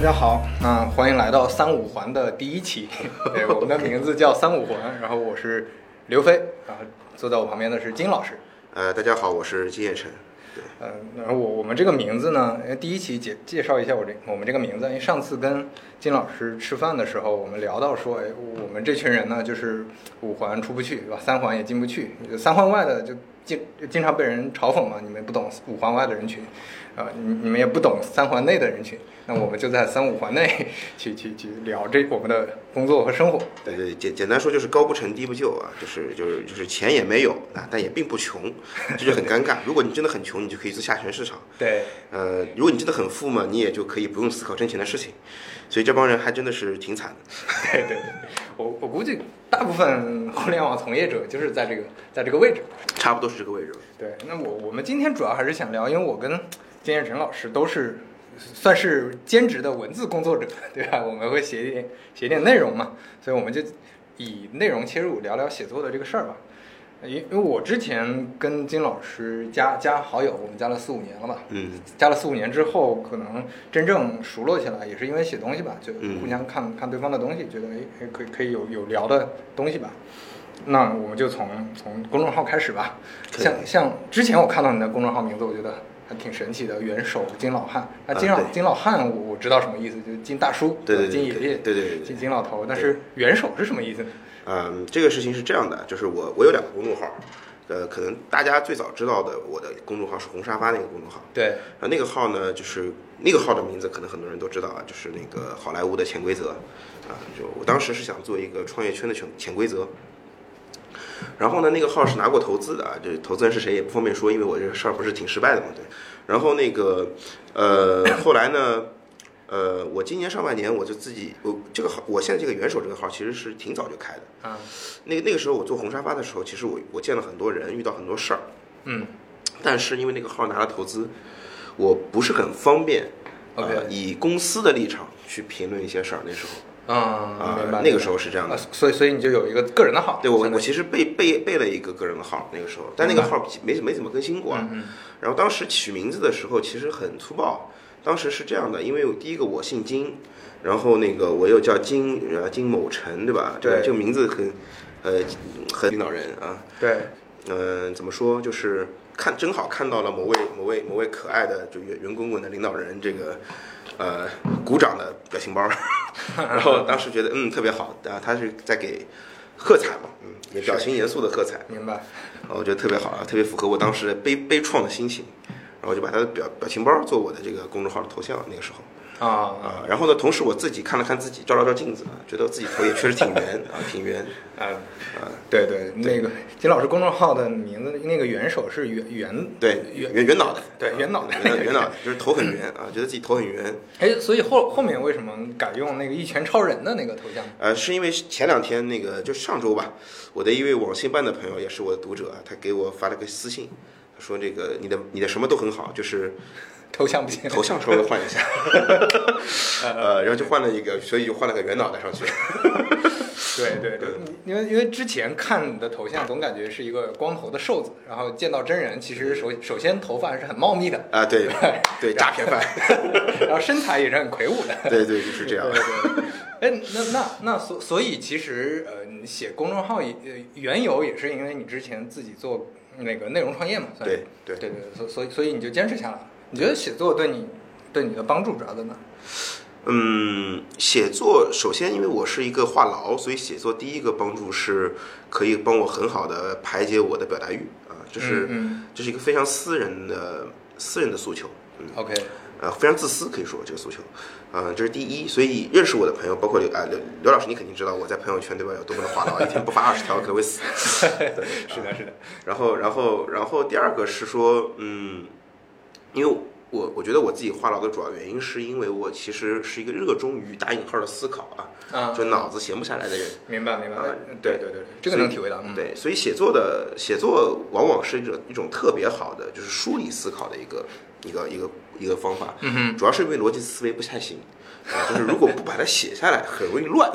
大家好，那欢迎来到三五环的第一期。对，我们的名字叫三五环，然后我是刘飞，然后坐在我旁边的是金老师。呃，大家好，我是金叶晨。对，嗯，然后我我们这个名字呢，呃第一期介介绍一下我这我们这个名字，因为上次跟金老师吃饭的时候，我们聊到说，哎，我们这群人呢，就是五环出不去，对吧？三环也进不去，三环外的就经经常被人嘲讽嘛，你们不懂五环外的人群，啊、你你们也不懂三环内的人群，那我们就在三五环内去去去聊这我们的工作和生活。对对，简简单说就是高不成低不就啊，就是就是就是钱也没有啊，但也并不穷，这就很尴尬。如果你真的很穷，你就可以做下沉市场；对，呃，如果你真的很富嘛，你也就可以不用思考挣钱的事情。所以这帮人还真的是挺惨的。对对对，我我估计大部分互联网从业者就是在这个在这个位置。差不多是这个位置。对，那我我们今天主要还是想聊，因为我跟金叶晨老师都是算是兼职的文字工作者，对吧？我们会写一点写一点内容嘛，所以我们就以内容切入，聊聊写作的这个事儿吧。因因为我之前跟金老师加加好友，我们加了四五年了吧，嗯，加了四五年之后，可能真正熟络起来，也是因为写东西吧，就嗯互相看、看对方的东西，觉得哎哎可以可以有有聊的东西吧。那我们就从从公众号开始吧。像像之前我看到你的公众号名字，我觉得还挺神奇的，元首金老汉。那金老、啊金老汉我我知道什么意思，就是金大叔，对对对金爷爷，对对对对金金老头。但是元首是什么意思呢？嗯，这个事情是这样的，就是我我有两个公众号，呃，可能大家最早知道的我的公众号是红沙发那个公众号。对，啊，那个号呢，就是那个号的名字，可能很多人都知道啊，就是那个好莱坞的潜规则，啊，就我当时是想做一个创业圈的潜潜规则。然后呢，那个号是拿过投资的啊，这投资人是谁也不方便说，因为我这个事儿不是挺失败的嘛，对。然后那个，呃，后来呢，呃，我今年上半年我就自己，我这个号，我现在这个元首这个号其实是挺早就开的。啊，那个那个时候我做红沙发的时候，其实我我见了很多人，遇到很多事儿，嗯但是因为那个号拿了投资，我不是很方便。，OK，呃，以公司的立场去评论一些事儿，那时候啊，啊。那个时候是这样的啊。，所以所以你就有一个个人的号，对我我其实备备备了一个个人的号，那个时候，但那个号没没怎么更新过然后当时取名字的时候其实很粗暴，当时是这样的，因为我第一个我姓金，然后那个我又叫金呃金某成，对吧？对这个名字很呃很领导人啊。对，嗯、怎么说？就是看正好看到了某位某位某位可爱的就圆圆滚滚的领导人这个呃鼓掌的表情包，然后当时觉得嗯特别好啊，他是在给喝彩嘛，嗯，也表情严肃的喝彩，明白。啊我觉得特别好啊，特别符合我当时悲悲怆的心情，然后就把他的表表情包做我的这个公众号的头像，那个时候。啊啊，啊，然后呢，同时我自己看了看自己，照了照镜子，啊觉得自己头也确实挺圆啊，挺圆。啊啊，对对，那个金老师公众号的名字，那个元首是圆圆，对，圆圆圆脑袋，对圆脑袋圆脑袋，就是头很圆啊，觉得自己头很圆。哎，所以后后面为什么改用那个一拳超人的那个头像？呃，是因为前两天那个就上周吧，我的一位网信办的朋友，也是我的读者啊，他给我发了个私信，他说这个你的你的什么都很好，就是 头像不行，头像稍微换一下，呃，然后就换了一个，所以就换了个圆脑袋上去。对对对，因为因为之前看你的头像，总感觉是一个光头的瘦子，然后见到真人，其实首首先头发还是很茂密的，啊，对对，诈骗犯，然后身材也是很魁梧的。对对，就是这样。对。对对，哎，那那那所所以其实呃，你写公众号也呃缘由也是因为你之前自己做那个内容创业嘛，对。对对对，所所以所以你就坚持下来了。你觉得写作对你对你的帮助主要在哪？嗯，写作首先因为我是一个话痨，所以写作第一个帮助是可以帮我很好的排解我的表达欲啊，这是嗯这是一个非常私人的私人的诉求。嗯。，OK，呃，非常自私，可以说这个诉求，呃，这是第一。所以认识我的朋友，包括刘啊刘刘老师，你肯定知道我在朋友圈对吧有多么的话痨，一天不发二十条可能会死。是的，是的，然后，然后，然后第二个是说，嗯，因为我我觉得我自己话痨的主要原因，是因为我其实是一个热衷于打引号的思考啊，啊，就脑子闲不下来的人。明白明白啊，对对对，这个能体会到，嗯，对，所以写作的写作往往是一种一种特别好的，就是梳理思考的一个一个一个一个方法，嗯哼，主要是因为逻辑思维不太行。啊，就是如果不把它写下来，很容易乱。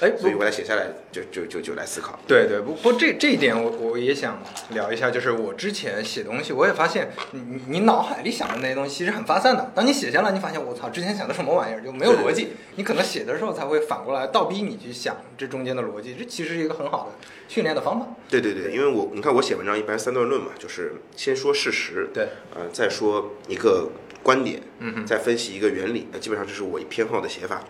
哎，所以我把它写下来，就就就就来思考。对对，不不这这一点我我也想聊一下，就是我之前写东西，我也发现你你你脑海里想的那些东西其实很发散的。当你写下来，你发现我操，之前想的什么玩意儿就没有逻辑。你可能写的时候才会反过来倒逼你去想这中间的逻辑，这其实是一个很好的训练的方法。对对对，因为我你看我写文章一般三段论嘛，就是先说事实，对，呃，再说一个观点，嗯哼。再分析一个原理，那基本上这是我偏好的写法。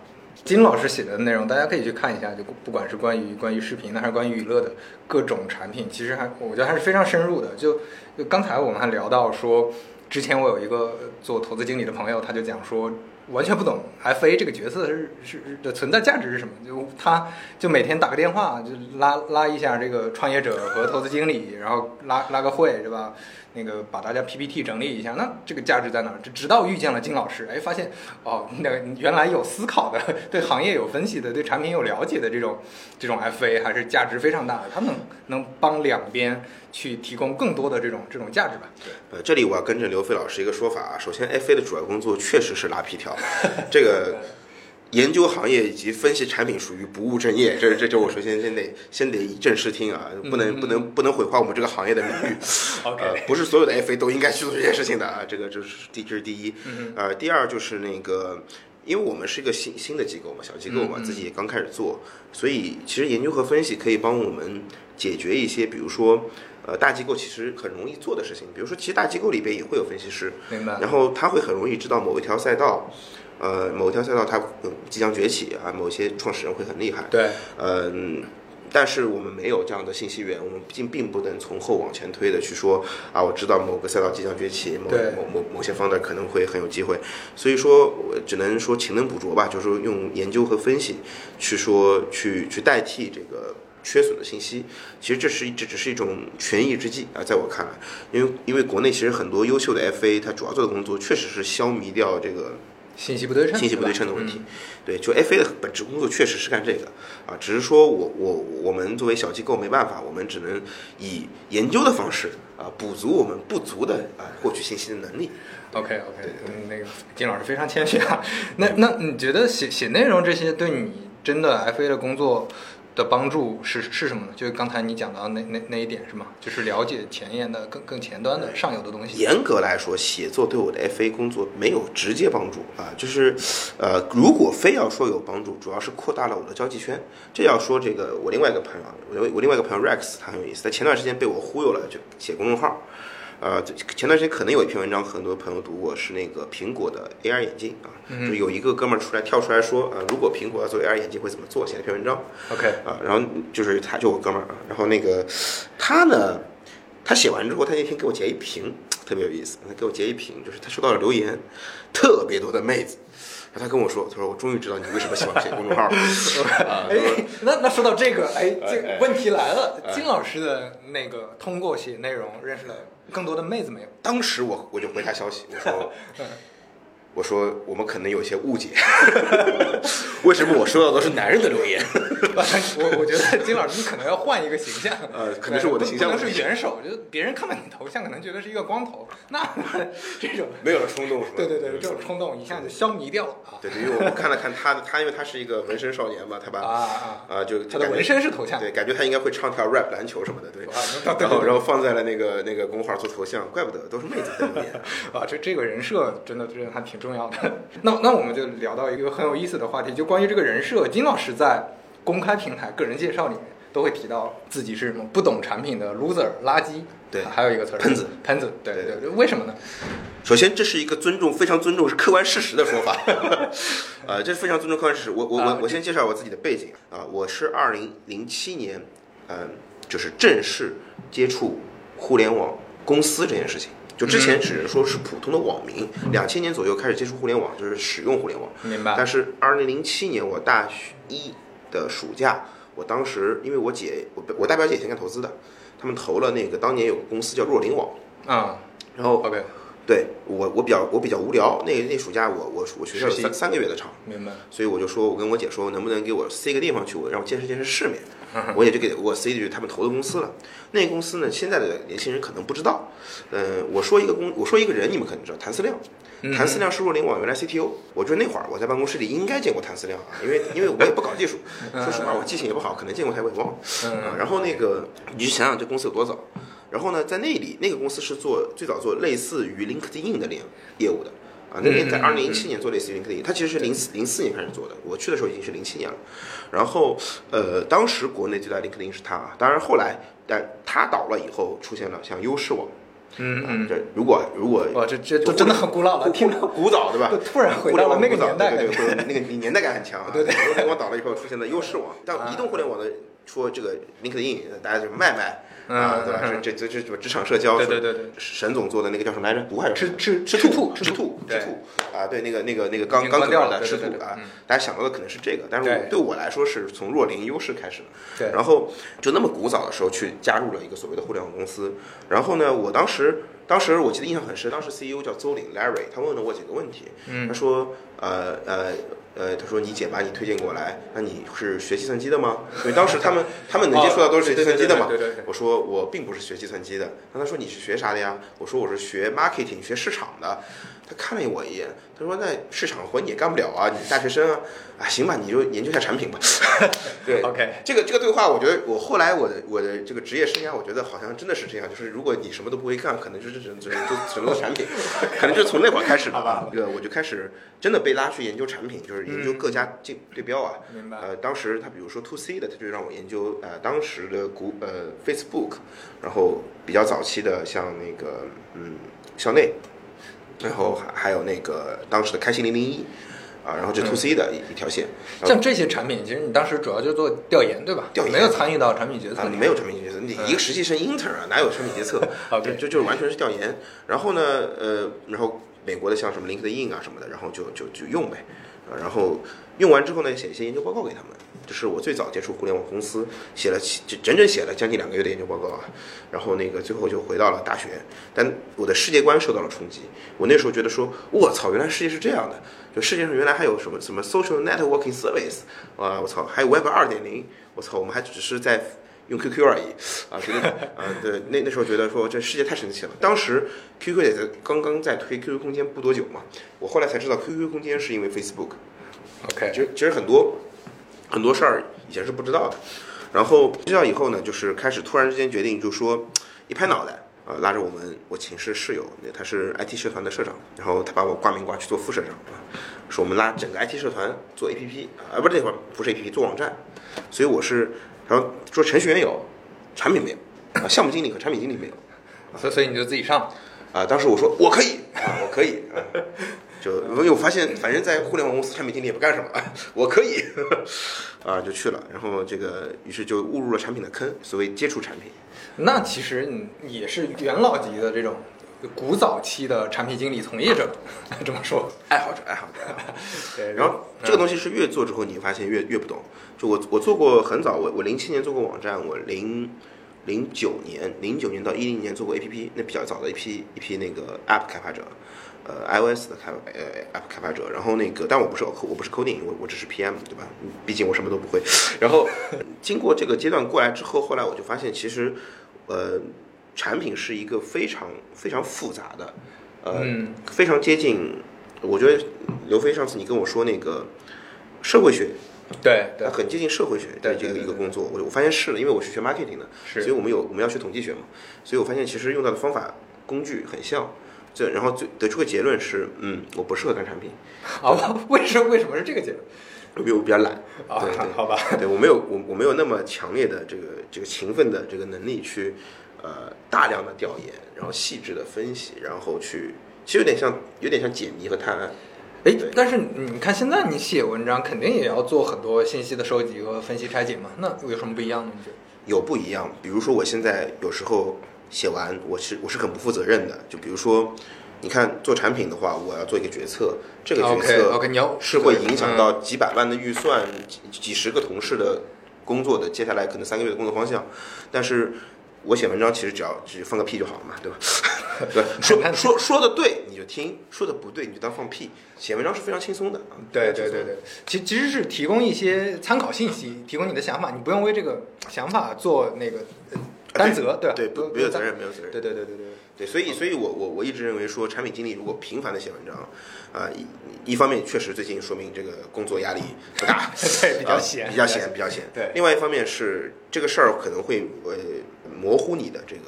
金老师写的内容，大家可以去看一下，就不管是关于关于视频的，还是关于娱乐的各种产品，其实还我觉得还是非常深入的。就就刚才我们还聊到说，之前我有一个做投资经理的朋友，他就讲说，完全不懂 FA 这个角色是是的存在价值是什么，就他就每天打个电话，就拉拉一下这个创业者和投资经理，然后拉拉个会，是吧？那个把大家 PPT 整理一下，那这个价值在哪儿？直直到遇见了金老师，哎，发现哦，那个原来有思考的，对行业有分析的，对产品有了解的这种这种 FA 还是价值非常大的，他能能帮两边去提供更多的这种这种价值吧？对，呃，这里我要跟着刘飞老师一个说法啊，首先 FA 的主要工作确实是拉皮条，这个。研究行业以及分析产品属于不务正业，这这这我首先先得先得以正视听啊，不能不能不能毁坏我们这个行业的名誉。呃，不是所有的 FA 都应该去做这件事情的啊，这个这是第这是第一。呃，第二就是那个，因为我们是一个新新的机构嘛，小机构嘛，自己也刚开始做，所以其实研究和分析可以帮我们解决一些，比如说呃大机构其实很容易做的事情，比如说其实大机构里边也会有分析师，明白。然后他会很容易知道某一条赛道。呃，某条赛道它即将崛起啊，某些创始人会很厉害。对，嗯，但是我们没有这样的信息源，我们并并不能从后往前推的去说啊，我知道某个赛道即将崛起，某某某某些方的可能会很有机会，所以说我只能说勤能补拙吧，就是说用研究和分析去说去去代替这个缺损的信息。其实这是这只是一种权宜之计啊，在我看来，因为因为国内其实很多优秀的 FA，它主要做的工作确实是消弭掉这个。信息不对称，信息不对称的问题，对，就 FA 的本质工作确实是干这个啊，只是说我我我们作为小机构没办法，我们只能以研究的方式啊补足我们不足的啊获取信息的能力。OK OK，嗯，那个金老师非常谦虚啊。那那你觉得写写内容这些对你真的 FA 的工作？的帮助是是什么呢？就是刚才你讲到那那那一点是吗？就是了解前沿的更更前端的上游的东西。严格来说，写作对我的 FA 工作没有直接帮助啊。就是，呃，如果非要说有帮助，主要是扩大了我的交际圈。这要说这个，我另外一个朋友，我我另外一个朋友 Rex，他很有意思，在前段时间被我忽悠了，就写公众号。呃，前段时间可能有一篇文章，很多朋友读过，是那个苹果的 AR 眼镜啊，就有一个哥们儿出来跳出来说，呃，如果苹果要做 AR 眼镜会怎么做？写了一篇文章。OK 啊，然后就是他就我哥们儿啊，然后那个他呢，他写完之后，他那天给我截一屏，特别有意思，他给我截一屏，就是他收到了留言，特别多的妹子。他跟我说：“他说我终于知道你为什么喜欢写公众号了。”哎，那那说到这个，哎，这问题来了，金老师的那个通过写内容认识了更多的妹子没有？当时我我就回他消息，我说。我说我们可能有些误解，为什么我收到都是男人的留言？我我觉得金老师你可能要换一个形象，呃，可能是我的形象可能是元首，就是别人看到你头像可能觉得是一个光头，那 这种没有了冲动是吧？对对对，这种冲动一下就消弭掉了啊！对对，因为我看了看他的，他因为他是一个纹身少年嘛，他把啊啊啊就他的纹身是头像，对，感觉他应该会唱跳 rap 篮球什么的，对，然后然后放在了那个那个公号做头像，怪不得都是妹子在留言啊！这这个人设真的真的还挺重要的。那那我们就聊到一个很有意思的话题，就关于这个人设。金老师在公开平台个人介绍里面都会提到自己是什么不懂产品的 loser 垃圾，对，还有一个词儿喷子，喷子，对对对，为什么呢？首先，这是一个尊重，非常尊重是客观事实的说法，呃，这是非常尊重客观事实。我我我我先介绍我自己的背景啊，我是二零零七年，嗯，就是正式接触互联网公司这件事情。就之前只是说是普通的网民，两千年左右开始接触互联网，就是使用互联网。明白。但是二零零七年我大学一的暑假，我当时因为我姐，我我大表姐以前干投资的，他们投了那个当年有个公司叫若林网啊，然后 OK，对我我比较我比较无聊，那那暑假我我我学校有三三个月的长，明白。所以我就说我跟我姐说，能不能给我塞个地方去，我让我见识见识世面。嗯 我也就给我塞进去他们投的公司了。那个公司呢，现在的年轻人可能不知道。嗯，我说一个公，我说一个人，你们可能知道，谭思亮。嗯谭思亮是若联网原来 CTO，我觉得那会儿我在办公室里应该见过谭思亮啊，因为因为我也不搞技术，说实话我记性也不好，可能见过他我也忘了。啊，然后那个你就想想这公司有多早。然后呢，在那里那个公司是做最早做类似于 LinkedIn 的业业务的啊，那年在二零一七年做类似于 LinkedIn，它其实是零四零四年开始做的，我去的时候已经是零七年了。然后呃，当时国内最大的 LinkedIn 是它啊，当然后来但它倒了以后，出现了像优视网。嗯嗯，这如果如果哇，这这都真的很古老了，听着古早对吧？突然回到了那个年代对对对，那个年代感很强啊。对对，互联网倒了以后出现了优视网，但移动互联网的说这个 LinkedIn，大家就卖卖啊，对吧？这这这这职场社交，对对对对，沈总做的那个叫什么来着？毒还是吃吃吃兔吃兔吃兔啊？对，那个那个那个刚刚掉的吃兔啊大家想到的可能是这个，但是我对对我来说是从弱零优势开始的。对然后就那么古早的时候去加入了一个所谓的互联网公司，然后呢，我当时当时我记得印象很深，当时 CEO 叫邹林 Larry，他问了我几个问题，嗯他说呃呃呃，他说你姐把你推荐过来，那你是学计算机的吗？因为当时他们他们能接触到都是学计算机的嘛。我说我并不是学计算机的，那他说你是学啥的呀？我说我是学 marketing，学市场的。他看了我一眼，他说：“那市场活你也干不了啊，你是大学生啊，啊行吧，你就研究一下产品吧。”对 OK 这个这个对话，我觉得我后来我的我的这个职业生涯，我觉得好像真的是这样，就是如果你什么都不会干，可能就是只只就只能做产品，可能就是从那会儿开始吧对我就开始真的被拉去研究产品，就是研究各家竞对标啊。明白呃，当时他比如说 to C 的，他就让我研究呃当时的股呃 Facebook，然后比较早期的像那个嗯校内，然后还还有那个当时的开心零零一。啊，然后就 to C 的一一条线，然后像这些产品，其实你当时主要就做调研，对吧？调研没有参与到产品决策啊，里面。没有产品决策，你一个实习生 intern 啊，哪有产品决策？OK 就就就是完全是调研。然后呢，呃，然后美国的像什么 LinkedIn 啊什么的，然后就就就用呗。啊，然后用完之后呢，写一些研究报告给他们。这是我最早接触互联网公司，写了整整写了将近两个月的研究报告啊。然后那个最后就回到了大学，但我的世界观受到了冲击。我那时候觉得说，我操，原来世界是这样的，就世界上原来还有什么什么 social networking service 啊，我操，还有 Web 二点零，我操，我们还只是在用 QQ 而已啊，觉得啊，对，那那时候觉得说这世界太神奇了。当时 QQ 也在刚刚在推 QQ 空间不多久嘛，我后来才知道 QQ 空间是因为 Facebook。OK，其实其实很多很多事儿以前是不知道的，然后知道以后呢，就是开始突然之间决定，就说一拍脑袋。啊，拉着我们我寝室室友，他是 IT 社团的社长，然后他把我挂名挂去做副社长啊，说我们拉整个 IT 社团做 APP 啊，不是那会儿不是 APP 做网站，所以我是，然后说程序员有，产品没有啊，项目经理和产品经理没有所以所以你就自己上。啊，当时我说我可以啊，我可以啊，就因为我发现反正在互联网公司产品经理也不干什么，我可以 啊，就去了，然后这个于是就误入了产品的坑，所谓接触产品。那其实你也是元老级的这种古早期的产品经理从业者，这么说。爱好者，爱好者。对，然后这个东西是越做之后，你发现越越不懂。就我我做过很早，我我零七年做过网站，我零零九年零九年到一零年做过 APP，那比较早的一批一批那个 App 开发者，呃 iOS 的开呃 App 开发者。然后那个，但我不是我不是 coding，我我只是 PM，对吧？毕竟我什么都不会。然后经过这个阶段过来之后，后来我就发现其实呃产品是一个非常非常复杂的，呃、嗯非常接近。我觉得刘飞上次你跟我说那个社会学，对很接近社会学的这个一个工作。我我发现是的，因为我是学 marketing 的，是所以我们有我们要学统计学嘛，所以我发现其实用到的方法工具很像。这然后最得出个结论是，嗯，我不适合干产品，啊，为什么为什么是这个结论？因为我比较懒。啊好吧，对我没有我我没有那么强烈的这个这个勤奋的这个能力去呃大量的调研，然后细致的分析，然后去其实有点像有点像解谜和探案。哎，但是你看现在你写文章肯定也要做很多信息的收集和分析拆解嘛，那有什么不一样呢？你觉得？有不一样，比如说我现在有时候写完，我是我是很不负责任的。就比如说，你看做产品的话，我要做一个决策，这个决策 OK，你要是会影响嗯到几百万的预算、几几十个同事的工作的，接下来可能三个月的工作方向。但是我写文章其实只要只放个屁就好了嘛，对吧？对，说说说的对你就听，说的不对你就当放屁。写文章是非常轻松的啊。对对对对，其其实是提供一些参考信息，提供你的想法，你不用为这个想法做那个担责，对吧对，不没有责任，没有责任。对对对对对对，所以所以我我我一直认为说，产品经理如果频繁的写文章，啊一一方面确实最近说明这个工作压力不大，对比较闲，比较闲比较闲。对，另外一方面是这个事儿可能会呃模糊你的这个。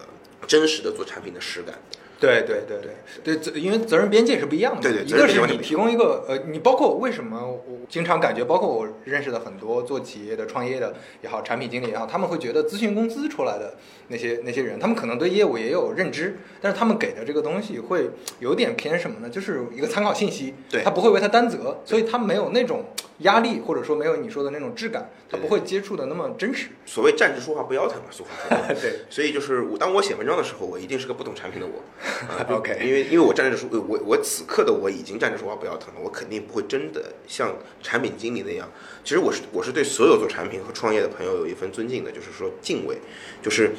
真实的做产品的实感，对对对对对，因为责任边界是不一样的。对对，一个是你提供一个呃，你包括为什么我经常感觉，包括我认识的很多做企业的、创业的也好，产品经理也好，他们会觉得咨询公司出来的那些那些人，他们可能对业务也有认知，但是他们给的这个东西会有点偏什么呢？就是一个参考信息，对，他不会为他担责，所以他没有那种压力，或者说没有你说的那种质感，它不会接触的那么真实。所谓站着说话不腰疼嘛，俗话说。对，所以就是我当我写文章的时候，我一定是个不懂产品的我。OK，因为因为我站着说，我我此刻的我已经站着说话不腰疼了，我肯定不会真的像产品经理那样。其实我是我是对所有做产品和创业的朋友有一份尊敬的，就是说敬畏，就是。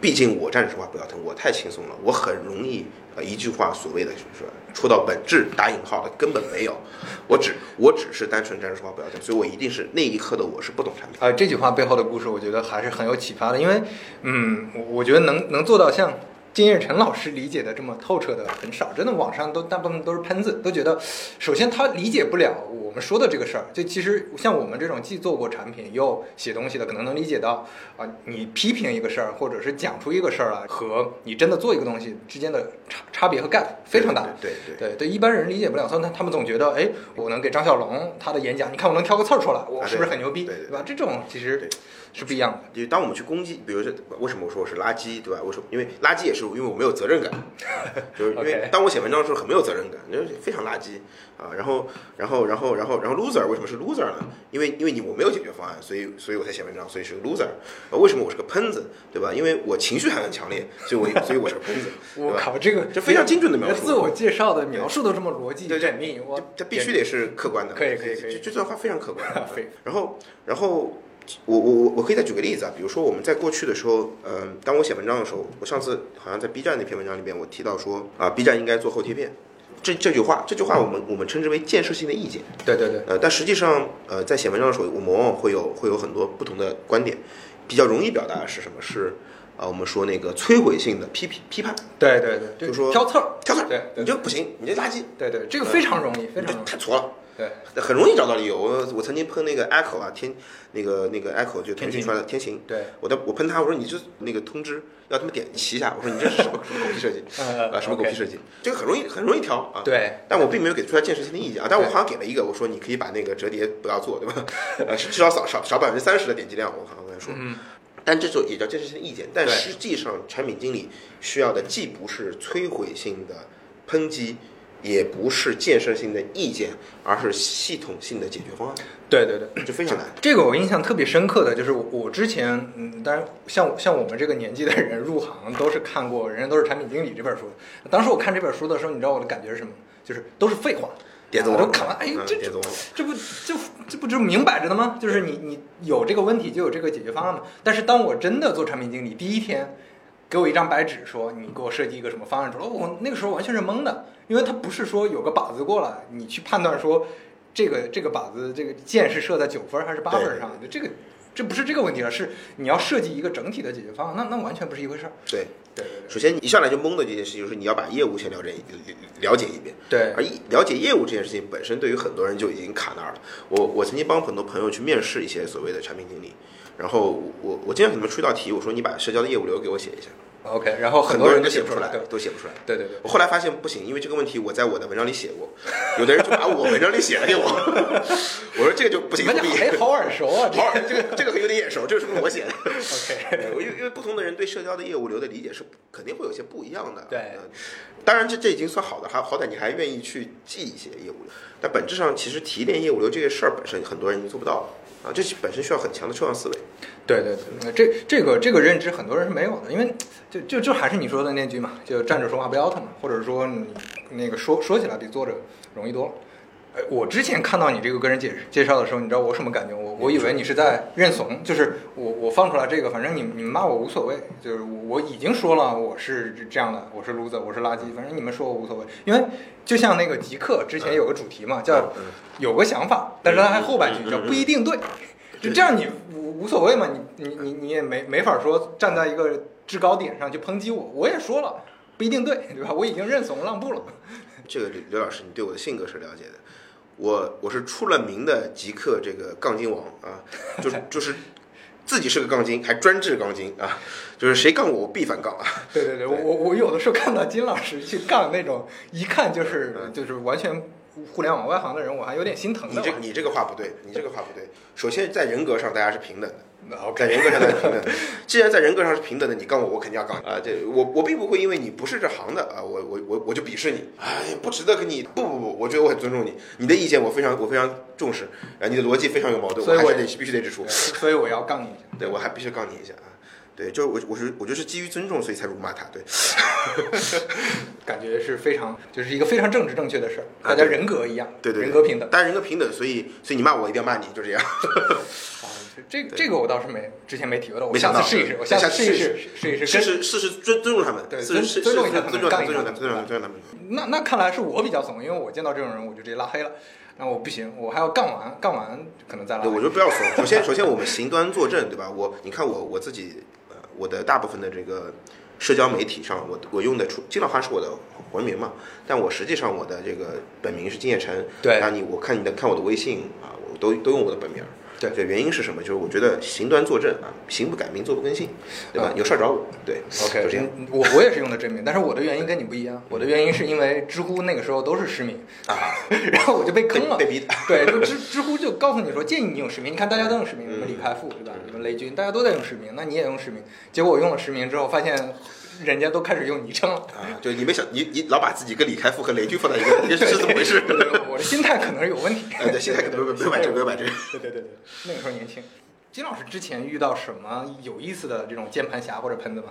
毕竟我站着说话不腰疼，我太轻松了，我很容易啊一句话所谓的就是说到本质打引号的根本没有，我只我只是单纯站着说话不腰疼，所以我一定是那一刻的我是不懂产品。呃，这句话背后的故事，我觉得还是很有启发的，因为嗯，我我觉得能能做到像。金叶成老师理解的这么透彻的很少，真的网上都大部分都是喷子，都觉得，首先他理解不了我们说的这个事儿。就其实像我们这种既做过产品又写东西的，可能能理解到啊，你批评一个事儿，或者是讲出一个事儿来，和你真的做一个东西之间的差差别和 gap 非常大。对对对对，一般人理解不了，所以他他们总觉得，哎，我能给张小龙他的演讲，你看我能挑个刺儿出来，我是不是很牛逼？对吧？这种其实。是不一样的。就当我们去攻击，比如说为什么我说我是垃圾，对吧？为什么？因为垃圾也是因为我没有责任感，就是因为当我写文章的时候很没有责任感，就是非常垃圾啊。然后，然后，然后，然后，然后 loser 为什么是 loser 呢？因为因为你我没有解决方案，所以所以我才写文章，所以是个 loser。为什么我是个喷子，对吧？因为我情绪还很强烈，所以我所以我是个喷子。我靠，这个这非常精准的描述。自我介绍的描述都这么逻辑缜密，我这必须得是客观的。可以可以可以，这段话非常客观。然后然后。我我我我可以再举个例子啊，比如说我们在过去的时候，嗯，当我写文章的时候，我上次好像在 B 站那篇文章里面，我提到说啊，B 站应该做后贴片，这这句话，这句话我们我们称之为建设性的意见。对对对。呃，但实际上，呃，在写文章的时候，我们往往会有会有很多不同的观点，比较容易表达的是什么？是啊，我们说那个摧毁性的批评批判。对对对，就说挑刺儿，挑刺儿，对，你就不行，你这垃圾。对对，这个非常容易，非常太挫了。对，很容易找到理由。我我曾经喷那个 Echo 啊，天那个那个 Echo 就腾讯出来的天行。对，我的我喷他，我说你就那个通知要他们点齐一下。我说你这是什么什么狗屁设计 啊？什么狗屁设计？这个很容易很容易调啊。对，但我并没有给出来建设性的意见啊。但我好像给了一个，我说你可以把那个折叠不要做，对吧？呃，至少少少少百分之三十的点击量。我好像跟他说。嗯。但这种也叫建设性的意见。但实际上，产品经理需要的既不是摧毁性的抨击。也不是建设性的意见，而是系统性的解决方案。对对对，就非常难。这个我印象特别深刻的就是我之前，嗯，当然像像我们这个年纪的人入行都是看过《人人都是产品经理》这本书。当时我看这本书的时候，你知道我的感觉是什么？就是都是废话。我看完，哎，这这这不就这不就明摆着的吗？就是你你有这个问题就有这个解决方案嘛。但是当我真的做产品经理第一天。给我一张白纸，说你给我设计一个什么方案出来，我那个时候完全是懵的，因为他不是说有个靶子过来，你去判断说这个这个靶子这个箭是射在九分还是八分上，就这个这不是这个问题了，是你要设计一个整体的解决方案，那那完全不是一回事儿。对对，首先你一上来就懵的这件事情，就是你要把业务先了解了解一遍。对，而了解业务这件事情本身，对于很多人就已经卡那儿了。我我曾经帮很多朋友去面试一些所谓的产品经理。然后我我经常给他们出一道题，我说你把社交的业务流给我写一下。OK，然后很多人都写不出来，都写不出来。对对对。我后来发现不行，因为这个问题我在我的文章里写过，有的人就把我文章里写了给我。我说这个就不行，不必。好耳熟啊，好耳，这个这个有点眼熟，这个是不是我写的？OK，因为因为不同的人对社交的业务流的理解是肯定会有些不一样的。对。当然这这已经算好的，还好歹你还愿意去记一些业务流，但本质上其实提炼业务流这个事儿本身，很多人已经做不到。啊，这本身需要很强的抽象思维。对对对，这这个这个认知很多人是没有的，因为就就就还是你说的那句嘛，就站着说话不腰疼嘛，或者说你那个说说起来比坐着容易多了。呃，我之前看到你这个个人介介绍的时候，你知道我什么感觉？我我以为你是在认怂，就是我我放出来这个，反正你你们骂我无所谓，就是我我已经说了我是这样的，我是 loser，我是垃圾，反正你们说我无所谓。因为就像那个极客之前有个主题嘛，叫嗯有个想法，但是他还后半句叫不一定对，就这样你无无所谓嘛，你你你你也没没法说站在一个制高点上去抨击我，我也说了不一定对，对吧？我已经认怂让步了。这个刘刘老师，你对我的性格是了解的。我我是出了名的极客这个杠精王啊，就是就是自己是个杠精，还专治杠精啊，就是谁杠我，我必反杠啊。对对对，我我我有的时候看到金老师去杠那种，一看就是就是完全互联网外行的人，我还有点心疼的。你这你这个话不对，你这个话不对。首先在人格上大家是平等的。在 OK，人格上平等的。既然在人格上是平等的，你杠我，我肯定要杠你啊！这我我并不会因为你不是这行的啊，我我我我就鄙视你，哎，不值得跟你。不不不，我觉得我很尊重你，你的意见我非常我非常重视，啊，你的逻辑非常有矛盾，所以我我还是得必须得指出，所以我要杠你一下。对我还必须杠你一下啊。对，就是我我是我就是基于尊重，所以才辱骂他。对，感觉是非常就是一个非常政治正确的事儿，啊大家人格一样，对对，人格平等。大家人格平等，所以所以你骂我一定要骂你，就这样。啊，这这个我倒是没之前没体会到，我下次试一试，我下下次次试一试试一试。是跟是是是尊尊重他们，对尊尊重一下他们尊重他们，尊重他们，尊重他们，尊重他们。那那看来是我比较怂，因为我见到这种人我就直接拉黑了。那我不行，我还要干完，干完可能再拉，黑。我觉得不要怂。首先，首先我们行端坐镇，对吧？我你看我我自己，呃，我的大部分的这个社交媒体上，我我用的出金老汉是我的文名嘛，但我实际上我的这个本名是金叶晨。对然后你我看你的看我的微信啊，我都都用我的本名。对对，原因是什么？就是我觉得行端坐正啊，行不改名，坐不更新，对吧？嗯有事儿找我，对 OK，就这样。嗯我我也是用的真名，但是我的原因跟你不一样。我的原因是因为知乎那个时候都是实名啊，然后我就被坑了。被被逼的。对，就知知乎就告诉你说建议你用实名，你看大家都用实名，什么李开复对吧？什么雷军，大家都在用实名，那你也用实名。结果我用了实名之后，发现 人家都开始用昵称了。啊，就你没想，你你老把自己跟李开复和雷军放在一个，这是怎么回事？对对对我的心态可能是有问题。哎，对，心态可能没有没有摆正，没有摆正。对对对对，那个时候年轻。金老师之前遇到什么有意思的这种键盘侠或者喷子吗？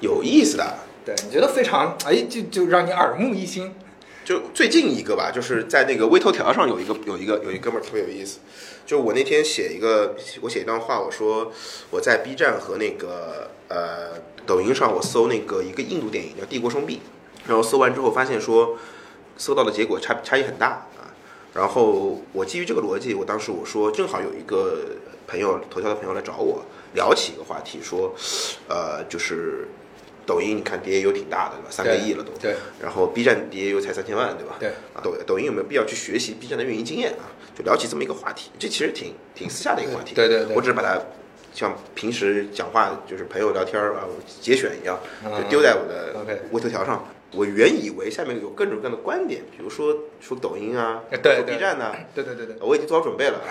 有意思的，对，你觉得非常哎，就就让你耳目一新。就最近一个吧，就是在那个微头条上有一个有一个有一哥们儿特别有意思，就我那天写一个我写一段话，我说我在 B 站和那个呃抖音上我搜那个一个印度电影叫《帝国双臂》，然后搜完之后发现说搜到的结果差差异很大啊，然后我基于这个逻辑，我当时我说正好有一个朋友头条的朋友来找我聊起一个话题，说呃就是抖音你看 DAU 挺大的对吧，三个亿了都。对然后 B 站 DAU 才三千万，对吧？对啊，抖抖音有没有必要去学习 B 站的运营经验啊？就聊起这么一个话题，这其实挺挺私下的一个话题。对对对我只是把它像平时讲话就是朋友聊天儿啊节选一样，嗯就丢在我的微头条上。我原以为下面有各种各样的观点，比如说说抖音啊，说对对 B 站呐、对对对对，我已经做好准备了。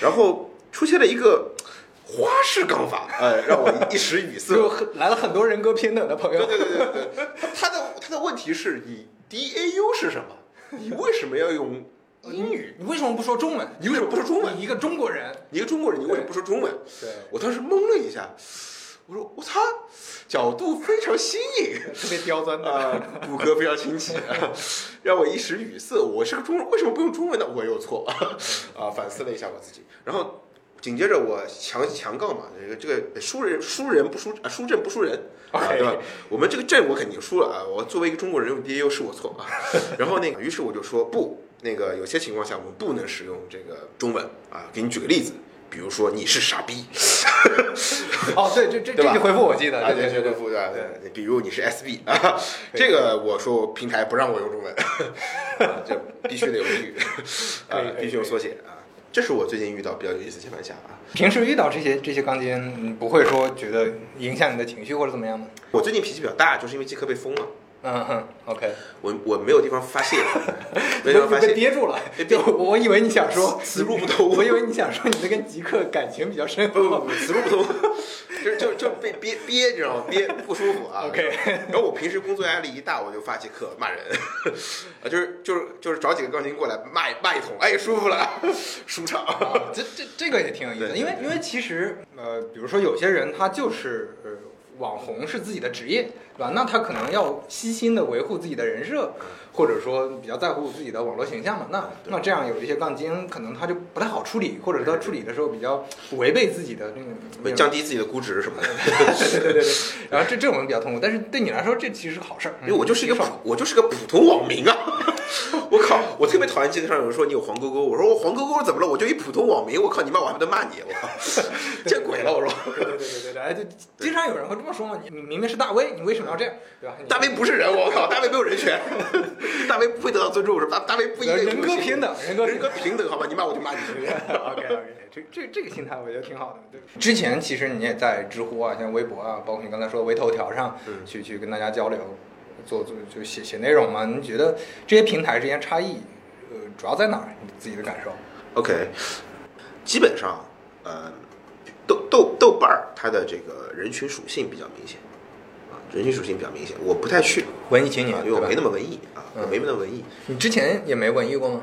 然后出现了一个花式杠法，呃，让我一时语塞。就来了很多人格平等的朋友。对对对对对，他的他的问题是你 DAU 是什么？你为什么要用英语？你为什么不说中文？你为什么不说中文你一个中国人。你一个中国人，你为什么不说中文？对，我当时懵了一下，我说我操，角度非常新颖。特别刁钻的。啊，骨骼非常清奇，让我一时语塞。我是个中人，为什么不用中文呢？我有错啊，反思了一下我自己。然后紧接着我强强杠嘛，这个这个输人输人不输啊，输阵不输人啊对吧？我们这个阵我肯定输了啊，我作为一个中国人用 DAU 是我错啊。然后那个，于是我就说不，那个有些情况下我们不能使用这个中文啊。给你举个例子，比如说你是傻逼。哦，对，这这 这句回复我记得，啊，对对这个复对对，比如你是 SB 啊，这个我说平台不让我用中文，啊，就必须得用英语，啊必须用缩写啊。这是我最近遇到比较有意思的键盘侠啊。平时遇到这些这些钢筋，你不会说觉得影响你的情绪或者怎么样吗？我最近脾气比较大，就是因为即刻被封了，嗯哼，OK，我我没有地方发泄，没有地方发被泄，憋住了。我以为你想说此路不通。我以为你想说你这跟极客感情比较深。厚。不不不，此路不通，就就就被憋憋，你知道吗？憋不舒服啊。OK 然后我平时工作压力一大，我就发起课骂人，啊，就是就是就是找几个钢琴过来骂一骂一通，哎，舒服了，舒畅。啊，这这这个也挺有意思。的，因为因为其实呃，比如说有些人他就是呃网红是自己的职业，对吧？那他可能要悉心的维护自己的人设，或者说比较在乎自己的网络形象嘛。那那这样有一些杠精，可能他就不太好处理，或者他处理的时候比较违背自己的那个那个降低自己的估值什么的。对对对对对。然后这这种比较痛苦，但是对你来说这其实是好事儿，因为我就是一个普，我就是个普通网民啊！我靠，我特别讨厌街上有人说你有黄勾勾，我说我黄勾勾怎么了？我就一普通网民，我靠你骂，我还不得骂你？我靠，见鬼了！我说，对对对对对，哎，就经常有人会这么说嘛，你你明明是大 V，你为什么要这样？对吧？大 V 不是人，我靠，大 V 没有人权，大 V 不会得到尊重，是吧？大 V 不应该人格平等，人格人格平等，好吧？你骂我就骂你。OK OK，这这这个心态我觉得挺好的。对，之前其实你也在知乎啊，像微博啊，包括你刚才说的微头条上，去去跟大家交流。做做就写写内容嘛？你觉得这些平台之间差异，呃，主要在哪儿？你自己的感受？OK，基本上，呃，豆豆豆瓣儿它的这个人群属性比较明显，啊，人群属性比较明显。我不太去文艺青年，因为我没那么文艺啊，没那么文艺。你之前也没文艺过吗？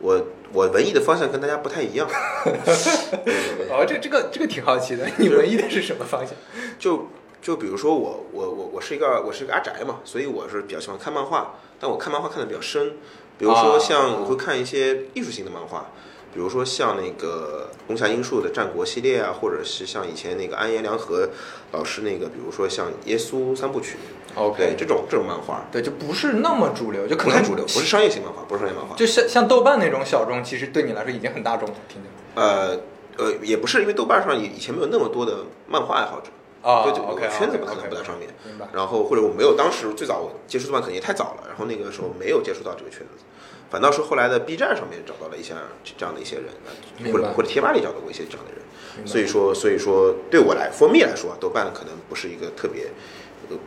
我我文艺的方向跟大家不太一样。哦，这这个这个挺好奇的，你文艺的是什么方向？就。就比如说我我我我是一个我是一个阿宅嘛，所以我是比较喜欢看漫画，但我看漫画看的比较深。比如说像我会看一些艺术性的漫画，比如说像那个宫下英树的战国系列啊，或者是像以前那个安彦良和老师那个，比如说像耶稣三部曲，OK，这种这种漫画，对，就不是那么主流，就可能主流，不是商业性漫画，不是商业漫画，就像像豆瓣那种小众，其实对你来说已经很大众了，听着。呃呃，也不是，因为豆瓣上以以前没有那么多的漫画爱好者。啊，对对，圈子可能不在上面，然后或者我没有当时最早接触动漫肯定太早了，然后那个时候没有接触到这个圈子，反倒是后来的 B 站上面找到了一些这样的一些人，或者或者贴吧里找到过一些这样的人，所以说所以说对我来，for me 来说，豆瓣可能不是一个特别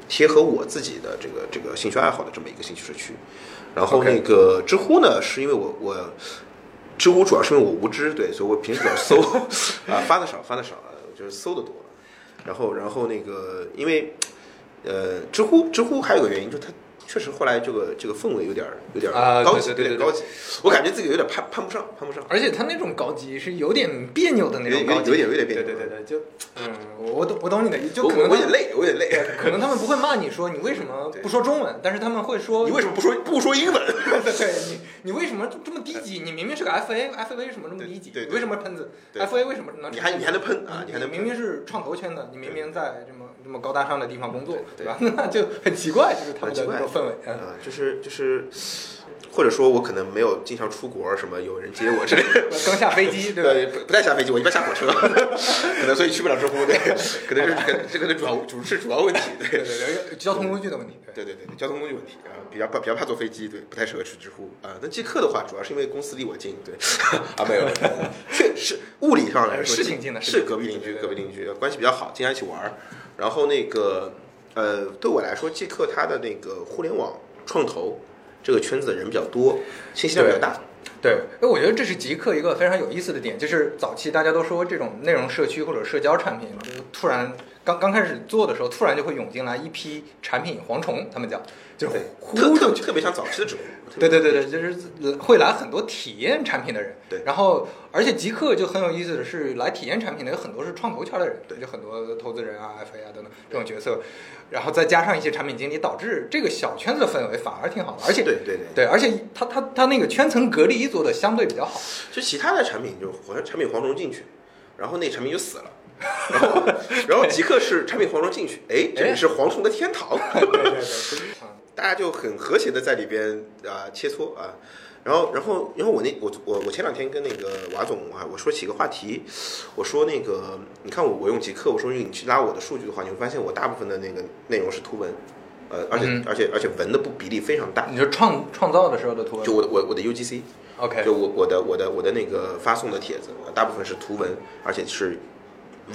贴合我自己的这个这个兴趣爱好的这么一个兴趣社区，然后那个知乎呢，是因为我我知乎主要是因为我无知，对，所以我平时比较搜 啊发的少发的少，就是搜的多。然后，然后那个，因为，呃，知乎，知乎还有个原因，就是它。确实，后来这个这个氛围有点有点高级，有点高级。我感觉自己有点攀攀不上，攀不上。而且他那种高级是有点别扭的那种高级，有点有点别扭。对对对对，就嗯，我懂我懂你的意思，就可能我有点累，我有点累。可能他们不会骂你说你为什么 不说中文，但是他们会说你为什么不说 不说英文？对你你为什么这么低级？你明明是个 FA，FA 为什么这么低级？你为什么喷子？FA 为什么能？你还你还能喷啊？你还能明明是创投圈的，你明明在这么这么高大上的地方工作，对吧？那就很奇怪，就是他们的氛围啊，就是。就是，或者说我可能没有经常出国，什么有人接我之类的。刚下飞机，对吧？不不带下飞机，我一般下火车，可能所以去不了知乎，对，可能是这个的主要主是主要问题，对对对，交通工具的问题，对对对，交通工具问题啊，比较怕比较怕坐飞机，对，不太适合去知乎啊。那即客的话，主要是因为公司离我近，对 啊，没有，确实物理上来说是挺近的，是隔壁邻居，隔壁邻居关系比较好，经常一起玩儿。然后那个呃，对我来说，即刻它的那个互联网。创投这个圈子的人比较多，信息量比较大。对，哎我觉得这是极客一个非常有意思的点，就是早期大家都说这种内容社区或者社交产品，就突然刚刚开始做的时候，突然就会涌进来一批产品蝗虫，他们叫，就呼特特别像早期的知乎。对对对对，就是会来很多体验产品的人。对，然后而且极客就很有意思的是，来体验产品的有很多是创投圈的人，对，就很多投资人啊、FA 啊等等这种角色。然后再加上一些产品经理，导致这个小圈子的氛围反而挺好的，而且对对对对，而且他他他那个圈层隔离做的相对比较好。就其他的产品就好像产品蝗虫进去，然后那产品就死了，然后然后极客是产品蝗虫进去，哎，这里是蝗虫的天堂 大家就很和谐的在里边啊切磋啊。然后，然后，然后我那我我我前两天跟那个瓦总啊，我说起一个话题，我说那个你看我我用极客，我说你去拉我的数据的话，你会发现我大部分的那个内容是图文，呃，而且而且而且文的不比例非常大。你说创创造的时候的图文？就我我我的 UGC，OK，就我我的我的我的那个发送的帖子，大部分是图文，而且是。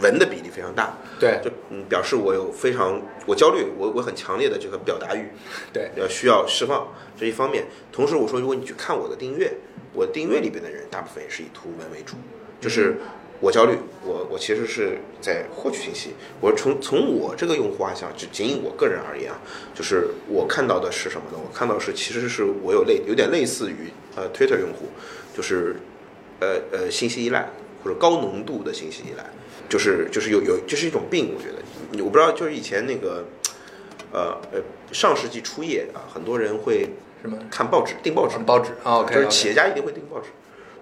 文的比例非常大，对，就嗯表示我有非常我焦虑，我我很强烈的这个表达欲，对，要需要释放这一方面。同时我说，如果你去看我的订阅，我订阅里边的人大部分也是以图文为主，就是我焦虑，我我其实是在获取信息。我从从我这个用户画像，只仅以我个人而言啊，就是我看到的是什么呢？我看到是其实是我有类有点类似于呃 Twitter 用户，就是呃呃信息依赖或者高浓度的信息依赖。就是就是有有，这是一种病，我觉得我不知道，就是以前那个，呃呃，上世纪初叶啊，很多人会什么看报纸，订报纸，报纸啊就是企业家一定会订报纸。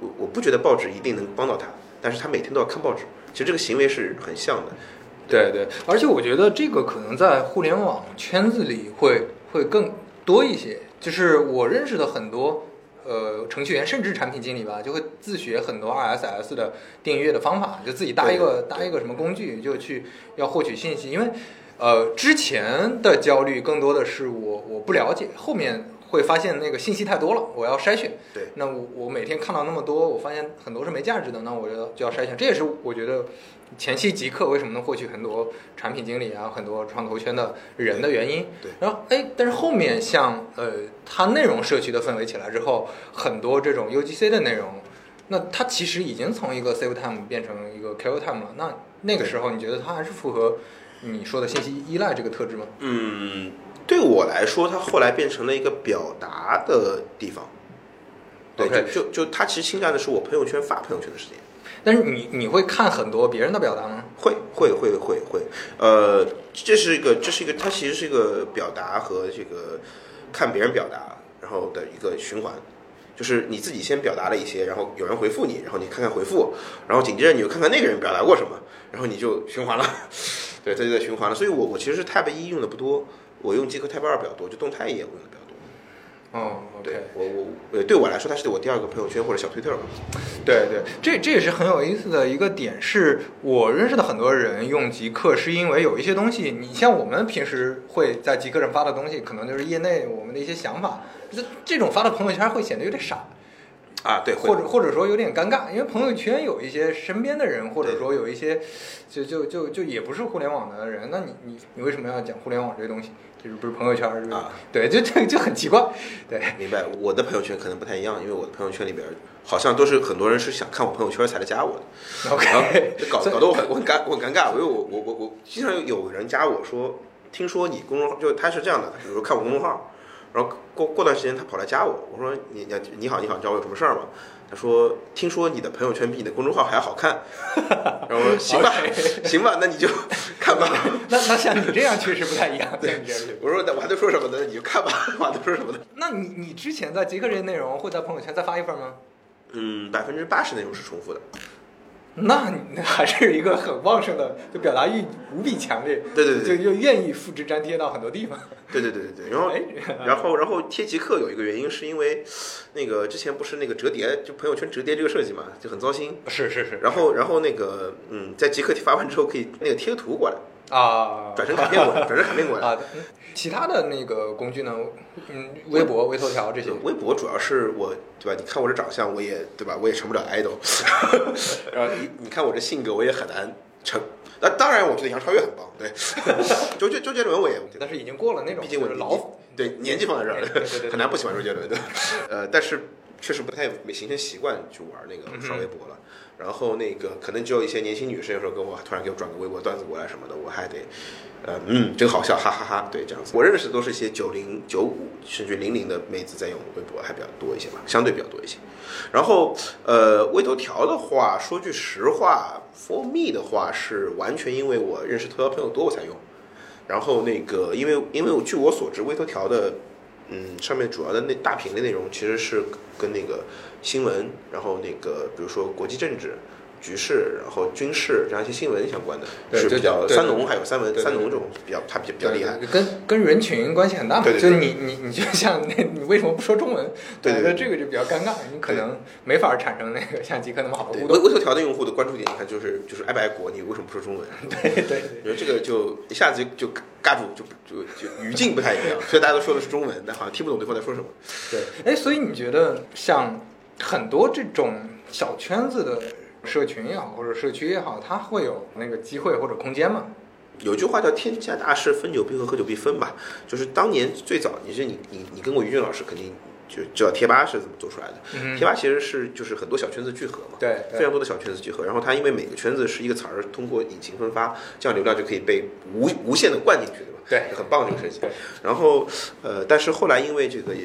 我我不觉得报纸一定能帮到他，但是他每天都要看报纸，其实这个行为是很像的。对对，而且我觉得这个可能在互联网圈子里会会更多一些。就是我认识的很多呃程序员，甚至产品经理吧，就会自学很多 RSS 的订阅的方法，就自己搭一个搭一个什么工具，就去要获取信息。因为呃之前的焦虑更多的是我我不了解，后面会发现那个信息太多了，我要筛选。对，那我我每天看到那么多，我发现很多是没价值的，那我就就要筛选。这也是我觉得。前期极客为什么能获取很多产品经理啊，很多创投圈的人的原因？对。然后，哎，但是后面像呃，它内容社区的氛围起来之后，很多这种 UGC 的内容，那它其实已经从一个 save time 变成一个 kill time 了。那那个时候，你觉得它还是符合你说的信息依赖这个特质吗？嗯，对我来说，它后来变成了一个表达的地方。对，就就就它其实侵占的是我朋友圈发朋友圈的时间。但是你你会看很多别人的表达吗？会会会会会，呃，这是一个这是一个它其实是一个表达和这个看别人表达然后的一个循环，就是你自己先表达了一些，然后有人回复你，然后你看看回复，然后紧接着你又看看那个人表达过什么，然后你就循环了，对，它就在循环了。所以我我其实是 Tab 一用的不多，我用极客 Tab 二比较多，就动态一眼我用的比较多。哦，对我我呃，对我来说，它是我第二个朋友圈或者小推特吧。对对，这这也是很有意思的一个点，是我认识的很多人用极客，是因为有一些东西，你像我们平时会在极客上发的东西，可能就是业内我们的一些想法，这这种发到朋友圈会显得有点傻。啊，对，或者或者说有点尴尬，因为朋友圈有一些身边的人，或者说有一些就就就就也不是互联网的人，那你你你为什么要讲互联网这些东西？就是不是朋友圈啊？对，就就 就很奇怪。对，明白。我的朋友圈可能不太一样，因为我的朋友圈里边好像都是很多人是想看我朋友圈才来加我的。OK，搞搞得我很我很尴我很尴尬，因为我我我我经常有人加我说，听说你公众号就他是这样的，比如说看我公众号。然后过过段时间，他跑来加我，我说你你你好你好，你找我有什么事儿吗？他说听说你的朋友圈比你的公众号还要好看，然后行吧 行吧，那你就 看吧。那那像你这样确实不太一样。对，我说我还能说什么呢？你就看吧，我还能说什么呢？那你你之前在极客这些内容会在朋友圈再发一份吗？嗯，百分之八十内容是重复的。那你还是一个很旺盛的，就表达欲无比强烈，对对对，就就愿意复制粘贴到很多地方。对对对对对，然后然后 然后贴极客有一个原因是因为，那个之前不是那个折叠就朋友圈折叠这个设计嘛，就很糟心。是是是。然后然后那个嗯，在极客发完之后可以那个贴个图过来。啊，转成卡片过，转成卡片过来啊。其他的那个工具呢？嗯，微博、微头条这些。微博主要是我，对吧？你看我这长相，我也对吧？我也成不了 idol。然后你你看我这性格，我也很难成。那当然，我觉得杨超越很棒，对。周杰周杰伦我也，但是已经过了那种，毕竟我老对年纪放在这儿，很难不喜欢周杰伦，对。呃，但是确实不太没形成习惯去玩那个刷微博了。然后那个可能只有一些年轻女生有时候给我突然给我转个微博段子过来什么的，我还得，呃嗯，真好笑，哈哈哈。对，这样子。我认识的都是一些九零、九五甚至零零的妹子在用微博还比较多一些吧，相对比较多一些。然后呃，微头条的话，说句实话，for me 的话是完全因为我认识头条朋友多我才用。然后那个因为因为据我所知，微头条的嗯上面主要的那大屏的内容其实是跟那个。新闻，然后那个，比如说国际政治局势，然后军事这样一些新闻相关的，是比较三农还有三文三农这种比较，它比较比较厉害，跟跟人群关系很大嘛。对对。就你你你就像那，你为什么不说中文？对对。那这个就比较尴尬，你可能没法产生那个像极客那么好的互动。微微头条的用户的关注点，你看就是就是爱不爱国，你为什么不说中文？对对对。我觉得这个就一下子就尬住，就就就语境不太一样，所以大家都说的是中文，但好像听不懂对方在说什么。对。哎，所以你觉得像？很多这种小圈子的社群也好，或者社区也好，它会有那个机会或者空间吗？有句话叫“天下大事，分久必合，合久必分”吧。就是当年最早，你是你你你跟过于俊老师，肯定就知道贴吧是怎么做出来的。贴吧其实是就是很多小圈子聚合嘛，对，非常多的小圈子聚合。然后它因为每个圈子是一个词儿，通过引擎分发，这样流量就可以被无无限的灌进去，对吧？对，很棒这个事情。然后呃，但是后来因为这个也。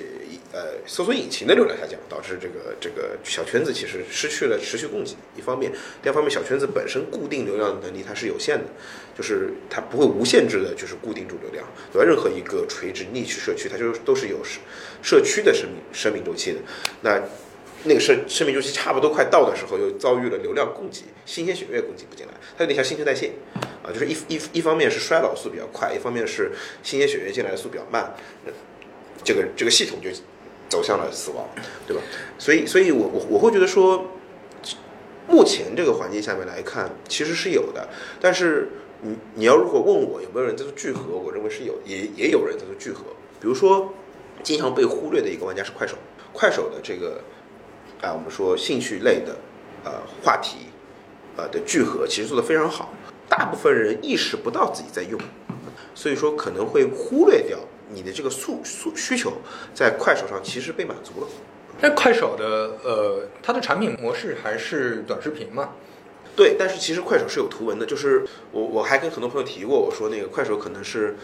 呃搜索引擎的流量下降，导致这个这个小圈子其实失去了持续供给。一方面，第二方面，小圈子本身固定流量的能力它是有限的，就是它不会无限制的，就是固定住流量，对吧？任何一个垂直逆区社区，它就都是有社社区的生命生命周期的。那那个生生命周期差不多快到的时候，又遭遇了流量供给新鲜血液供给不进来，它有点像新陈代谢啊，就是一一一方面是衰老速比较快，一方面是新鲜血液进来的速比较慢，这个这个系统就走向了死亡，对吧？所以，所以我我我会觉得说，目前这个环境下面来看，其实是有的，但是你你要如果问我有没有人在做聚合，我认为是有，也也有人在做聚合，比如说经常被忽略的一个玩家是快手，快手的这个。啊，我们说兴趣类的，呃，话题，呃的聚合，其实做的非常好。大部分人意识不到自己在用，所以说可能会忽略掉你的这个诉诉需求，在快手上其实被满足了。那快手的呃，它的产品模式还是短视频嘛？对，但是其实快手是有图文的，就是我我还跟很多朋友提过，我说那个快手可能是。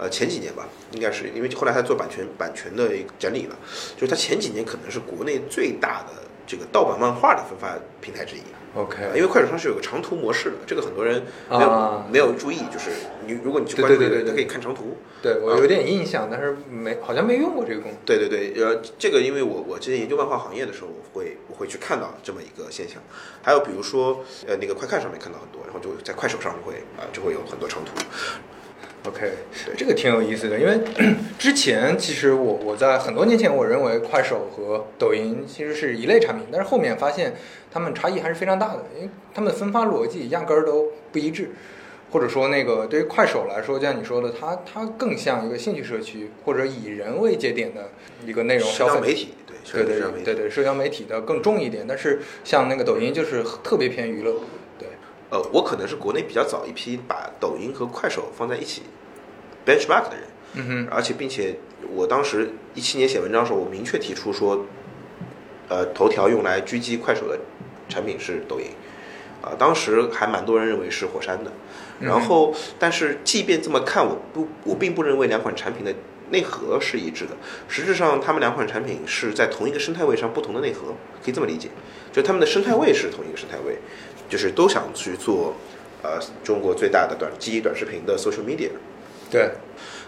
呃，前几年吧，应该是因为后来他做版权版权的一个整理了，就是他前几年可能是国内最大的这个盗版漫画的分发平台之一。OK，因为快手上是有个长图模式的，这个很多人没有没有注意，就是你如果你去关注这个，可以看长图。对我有点印象，但是没好像没用过这个功能。对对对，呃，这个因为我我之前研究漫画行业的时候，我会我会去看到这么一个现象。还有比如说，呃，那个快看上面看到很多，然后就在快手上会啊就会有很多长图。OK，这个挺有意思的，因为 之前其实我我在很多年前，我认为快手和抖音其实是一类产品，但是后面发现它们差异还是非常大的，因为它们的分发逻辑压根儿都不一致，或者说那个对于快手来说，就像你说的，它它更像一个兴趣社区或者以人为节点的一个内容消费媒体，对对对对对，社交媒体的更重一点，但是像那个抖音就是特别偏娱乐。呃，我可能是国内比较早一批把抖音和快手放在一起 benchmark 的人，嗯哼，而且并且我当时一七年写文章的时候，我明确提出说，呃，头条用来狙击快手的产品是抖音，啊，当时还蛮多人认为是火山的，然后，但是即便这么看，我不，我并不认为两款产品的内核是一致的，实质上，他们两款产品是在同一个生态位上不同的内核，可以这么理解，就他们的生态位是同一个生态位。就是都想去做，呃，中国最大的短基于短视频的 social media，对。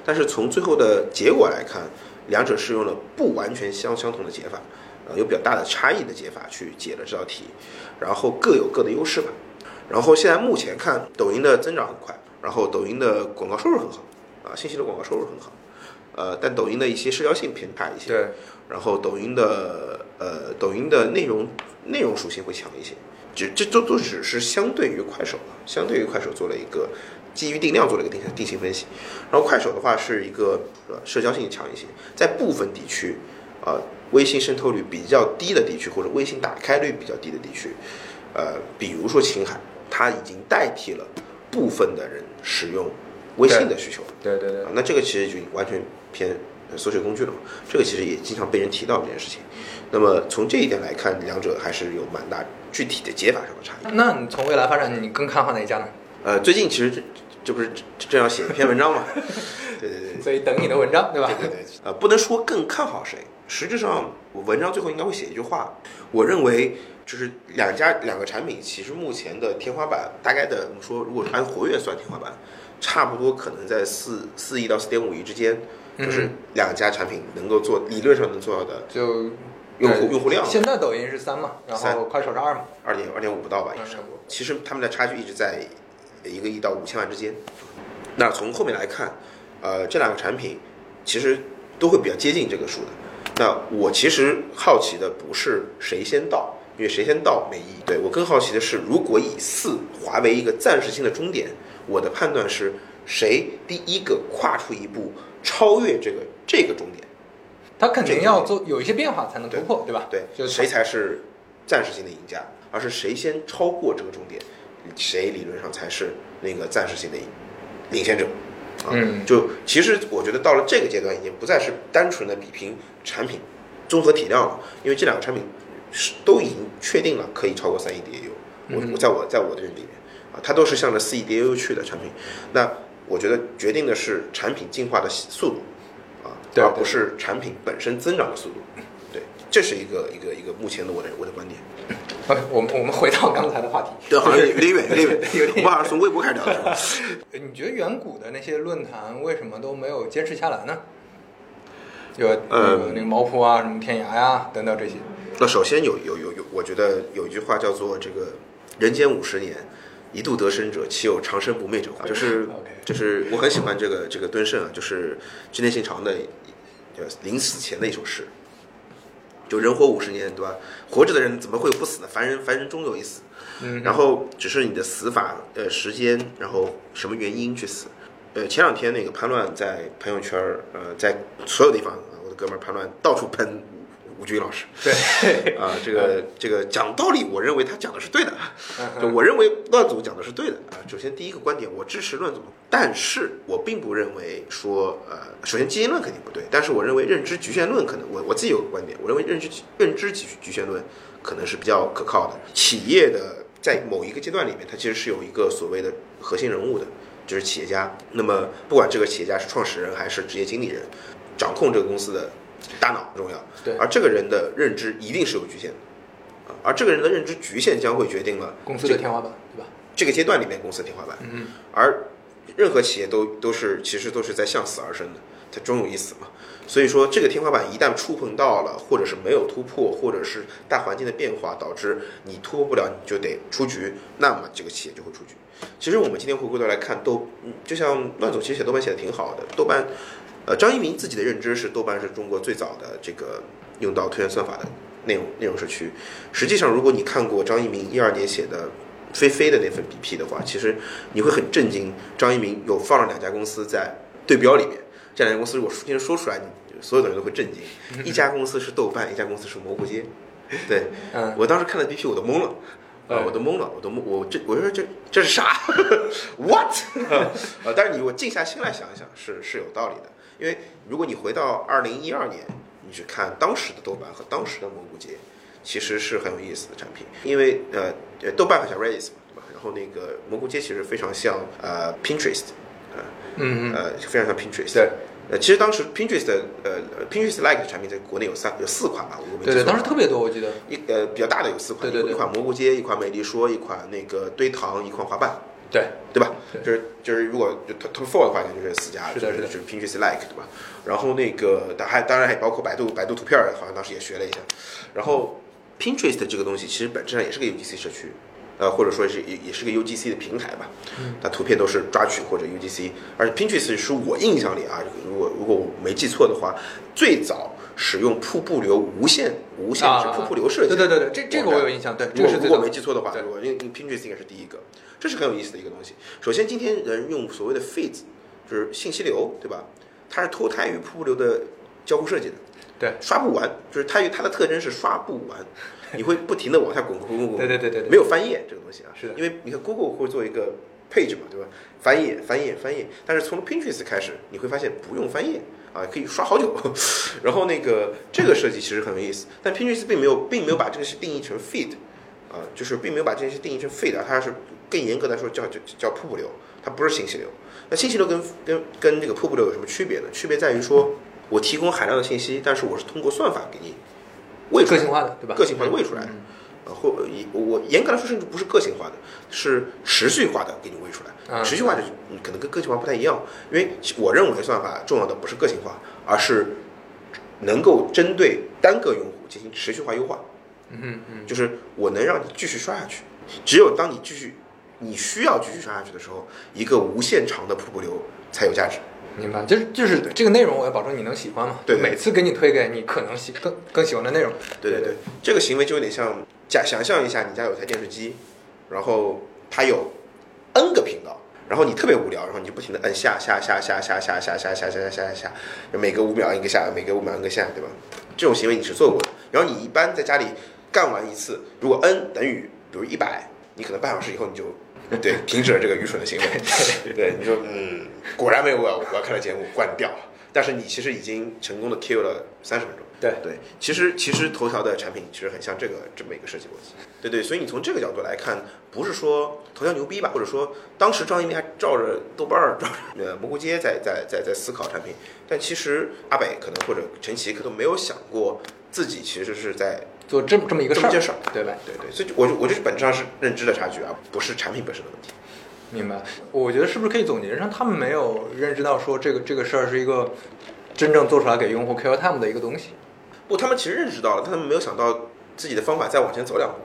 但是从最后的结果来看，两者是用了不完全相相同的解法，呃，有比较大的差异的解法去解了这道题，然后各有各的优势吧。然后现在目前看，抖音的增长很快，然后抖音的广告收入很好，啊，信息的广告收入很好，呃，但抖音的一些社交性偏差一些，对。然后抖音的呃，抖音的内容内容属性会强一些。这这都都只是相对于快手啊，相对于快手做了一个基于定量做了一个定定性分析，然后快手的话是一个呃社交性强一些，在部分地区啊微信渗透率比较低的地区或者微信打开率比较低的地区，呃比如说青海，它已经代替了部分的人使用微信的需求，对对对，那这个其实就完全偏搜索工具了嘛，这个其实也经常被人提到这件事情，那么从这一点来看，两者还是有蛮大。具体的解法上的差异。那你从未来发展，你更看好哪一家呢？呃，最近其实这这不是正要写一篇文章嘛？对对对。所以等你的文章，对吧？对对对。呃，不能说更看好谁，实质上我文章最后应该会写一句话。我认为就是两家两个产品，其实目前的天花板大概的，我们说如果按活跃算天花板，差不多可能在四四亿到四点五亿之间，就是两家产品能够做理论上能做到的就。用户用户量，现在抖音是三嘛，然后快手是二嘛，二点二点五不到吧，也差不多。其实他们的差距一直在一个亿到五千万之间。那从后面来看，呃，这两个产品其实都会比较接近这个数的。那我其实好奇的不是谁先到，因为谁先到没意义。对我更好奇的是，如果以四华为一个暂时性的终点，我的判断是谁第一个跨出一步，超越这个这个终点。他肯定要做有一些变化才能突破，对吧？对，就谁才是暂时性的赢家，而是谁先超过这个终点，谁理论上才是那个暂时性的领先者。嗯，就其实我觉得到了这个阶段，已经不再是单纯的比拼产品综合体量了，因为这两个产品是都已经确定了可以超过三亿 DAU。我我在我在我的认知里面啊，它都是向着四亿 DAU 去的产品。那我觉得决定的是产品进化的速度啊。对而不是产品本身增长的速度。对，这是一个一个一个目前的我的我的观点。OK，我们我们回到刚才的话题。对，好像有点远，有点远，有点我们好像从微博开始聊的？你觉得远古的那些论坛为什么都没有坚持下来呢？有呃那个毛铺啊，什么天涯呀、等等这些。那首先有有有有，我觉得有一句话叫做这个“人间五十年，一度得生者，岂有长生不灭者”，就是就是我很喜欢这个这个敦盛啊，就是织田信长的呃临死前的一首诗。就人活五十年，对吧？活着的人怎么会有不死呢？凡人凡人终有一死。嗯，然后只是你的死法，呃，时间，然后什么原因去死。呃，前两天那个潘乱在朋友圈儿，呃，在所有地方，呃我的哥们儿潘乱到处喷吴军老师。对，啊，这个这个讲道理，我认为他讲的是对的，嗯就我认为乱总讲的是对的啊。首先第一个观点，我支持乱总，但是我并不认为说呃，首先基因论肯定不对，但是我认为认知局限论可能，我我自己有个观点，我认为认知认知局局限论可能是比较可靠的。企业的在某一个阶段里面，它其实是有一个所谓的核心人物的，就是企业家。那么不管这个企业家是创始人还是职业经理人，掌控这个公司的大脑很重要。对而这个人的认知一定是有局限的，啊，而这个人的认知局限将会决定了公司的天花板，对吧？这个阶段里面公司的天花板。嗯，而任何企业都都是其实都是在向死而生的，它终有一死嘛。所以说，这个天花板一旦触碰到了，或者是没有突破，或者是大环境的变化导致你突破不了，你就得出局，那么这个企业就会出局。其实我们今天回过头来看，豆，嗯就像乱总其实写豆瓣写的挺好的，豆瓣，呃，张一鸣自己的认知是豆瓣是中国最早的这个用到推荐算法的内容内容社区。实际上，如果你看过张一鸣一二年写的飞飞的那份 BP 的话，其实你会很震惊，张一鸣有放了两家公司在对标里面，这两家公司如果今天说出来，你所有的人都会震惊。一家公司是豆瓣，一家公司是蘑菇街。对嗯，我当时看了 BP，我都懵了。啊，对我都懵了，我都懵，我这我说这这是啥？What？呃，但是你我静下心来想一想，是是有道理的。因为如果你回到二零一二年，你去看当时的豆瓣和当时的蘑菇街，其实是很有意思的产品。因为呃，呃豆瓣很像 Redis 嘛，对吧？然后那个蘑菇街其实非常像呃 Pinterest，呃嗯嗯，呃非常像 Pinterest。对呃，其实当时 Pinterest 的呃呃 Pinterest like 的产品在国内有三有四款吧，对对，当时特别多，我记得。一呃比较大的有四款，对对对一款蘑菇街，一款美丽说，一款那个堆糖，一款滑板，对，对吧？对就是就是如果就 top four 的话，那就是四家，是的就是就是 Pinterest like 对吧？然后那个当还当然还包括百度百度图片儿，好像当时也学了一下。然后 Pinterest 这个东西其实本质上也是个 UGC 社区。呃，或者说是也也是个 UGC 的平台吧，它图片都是抓取或者 UGC，而且 Pinterest 是我印象里啊，如果如果我没记错的话，最早使用瀑布流无限无限制啊瀑布流设计，对对对对，这这个我有印象，对，这如果如果个是最早没记错的话，对。如果因为 Pinterest 应该是第一个，这是很有意思的一个东西。首先，今天人用所谓的 feeds，就是信息流，对吧？它是脱胎于瀑布流的交互设计的，对，刷不完，就是它它的特征是刷不完，你会不停的往下滚滚滚滚，对对对对对。没有翻页这个东西啊，是的。因为你看 Google 会做一个 page 嘛，对吧？翻页翻页翻页，但是从 Pinterest 开始，你会发现不用翻页。啊，可以刷好久，然后那个这个设计其实很有意思，但 Pinterest 并没有并没有把这个是定义成 feed，啊，就是并没有把这件事定义成 feed，啊它是更严格来说叫叫叫瀑布流，它不是信息流。那信息流跟跟跟这个瀑布流有什么区别呢？区别在于说我提供海量的信息，但是我是通过算法给你喂出来个性化的，对吧？个性化的喂出来的嗯呃，或以我严格来说，甚至不是个性化的，是持续化的给你喂出来。啊持续化就是可能跟个性化不太一样，因为我认为算法重要的不是个性化，而是能够针对单个用户进行持续化优化。嗯嗯，就是我能让你继续刷下去。只有当你继续你需要继续刷下去的时候，一个无限长的瀑布流才有价值。明白，就是就是这个内容，我要保证你能喜欢嘛。对对每次给你推给你可能喜更更喜欢的内容。对对对，这个行为就有点像假想象一下，你家有台电视机，然后它有 N 个频道，然后你特别无聊，然后你就不停的摁下下下下下下下下下下下下下，每隔五秒摁一个下，每隔五秒一个下，对吧？这种行为你是做过的。然后你一般在家里干完一次，如果 N 等于比如一百，你可能半小时以后你就 对停止了这个愚蠢的行为。对，你说嗯，果然没有我要我要看的节目，关掉。但是你其实已经成功的 kill 了三十分钟。对对，其实其实头条的产品其实很像这个这么一个设计逻辑。对对，所以你从这个角度来看，不是说头条牛逼吧，或者说当时张一鸣还照着豆瓣儿、照着呃蘑菇街在在在在思考产品，但其实阿北可能或者陈奇可能没有想过自己其实是在做这么这么一个事儿，这么件事儿，对吧？对对，所以我就我我觉得本质上是认知的差距啊，不是产品本身的问题。明白。我觉得是不是可以总结上，他们没有认知到说这个这个事儿是一个真正做出来给用户 kill time 的一个东西。不，他们其实认识到了，但他们没有想到自己的方法再往前走两步。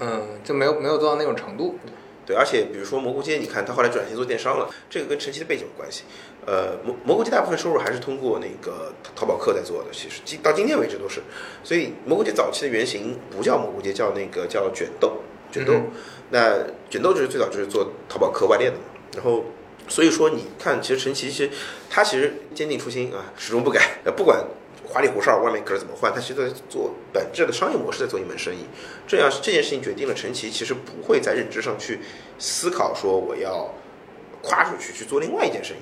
嗯，就没有没有做到那种程度。对，而且比如说蘑菇街，你看他后来转型做电商了，这个跟陈奇的背景有关系。呃，蘑蘑菇街大部分收入还是通过那个淘宝客在做的，其实今到今天为止都是。所以蘑菇街早期的原型不叫蘑菇街，叫那个叫卷豆，卷豆。嗯那卷豆就是最早就是做淘宝客外链的嘛，然后。所以说，你看，其实陈奇其实他其实坚定初心啊，始终不改。呃，不管花里胡哨，外面壳怎么换，他其实在做本质的商业模式，在做一门生意。这样这件事情决定了陈奇其实不会在认知上去思考说我要跨出去去做另外一件生意，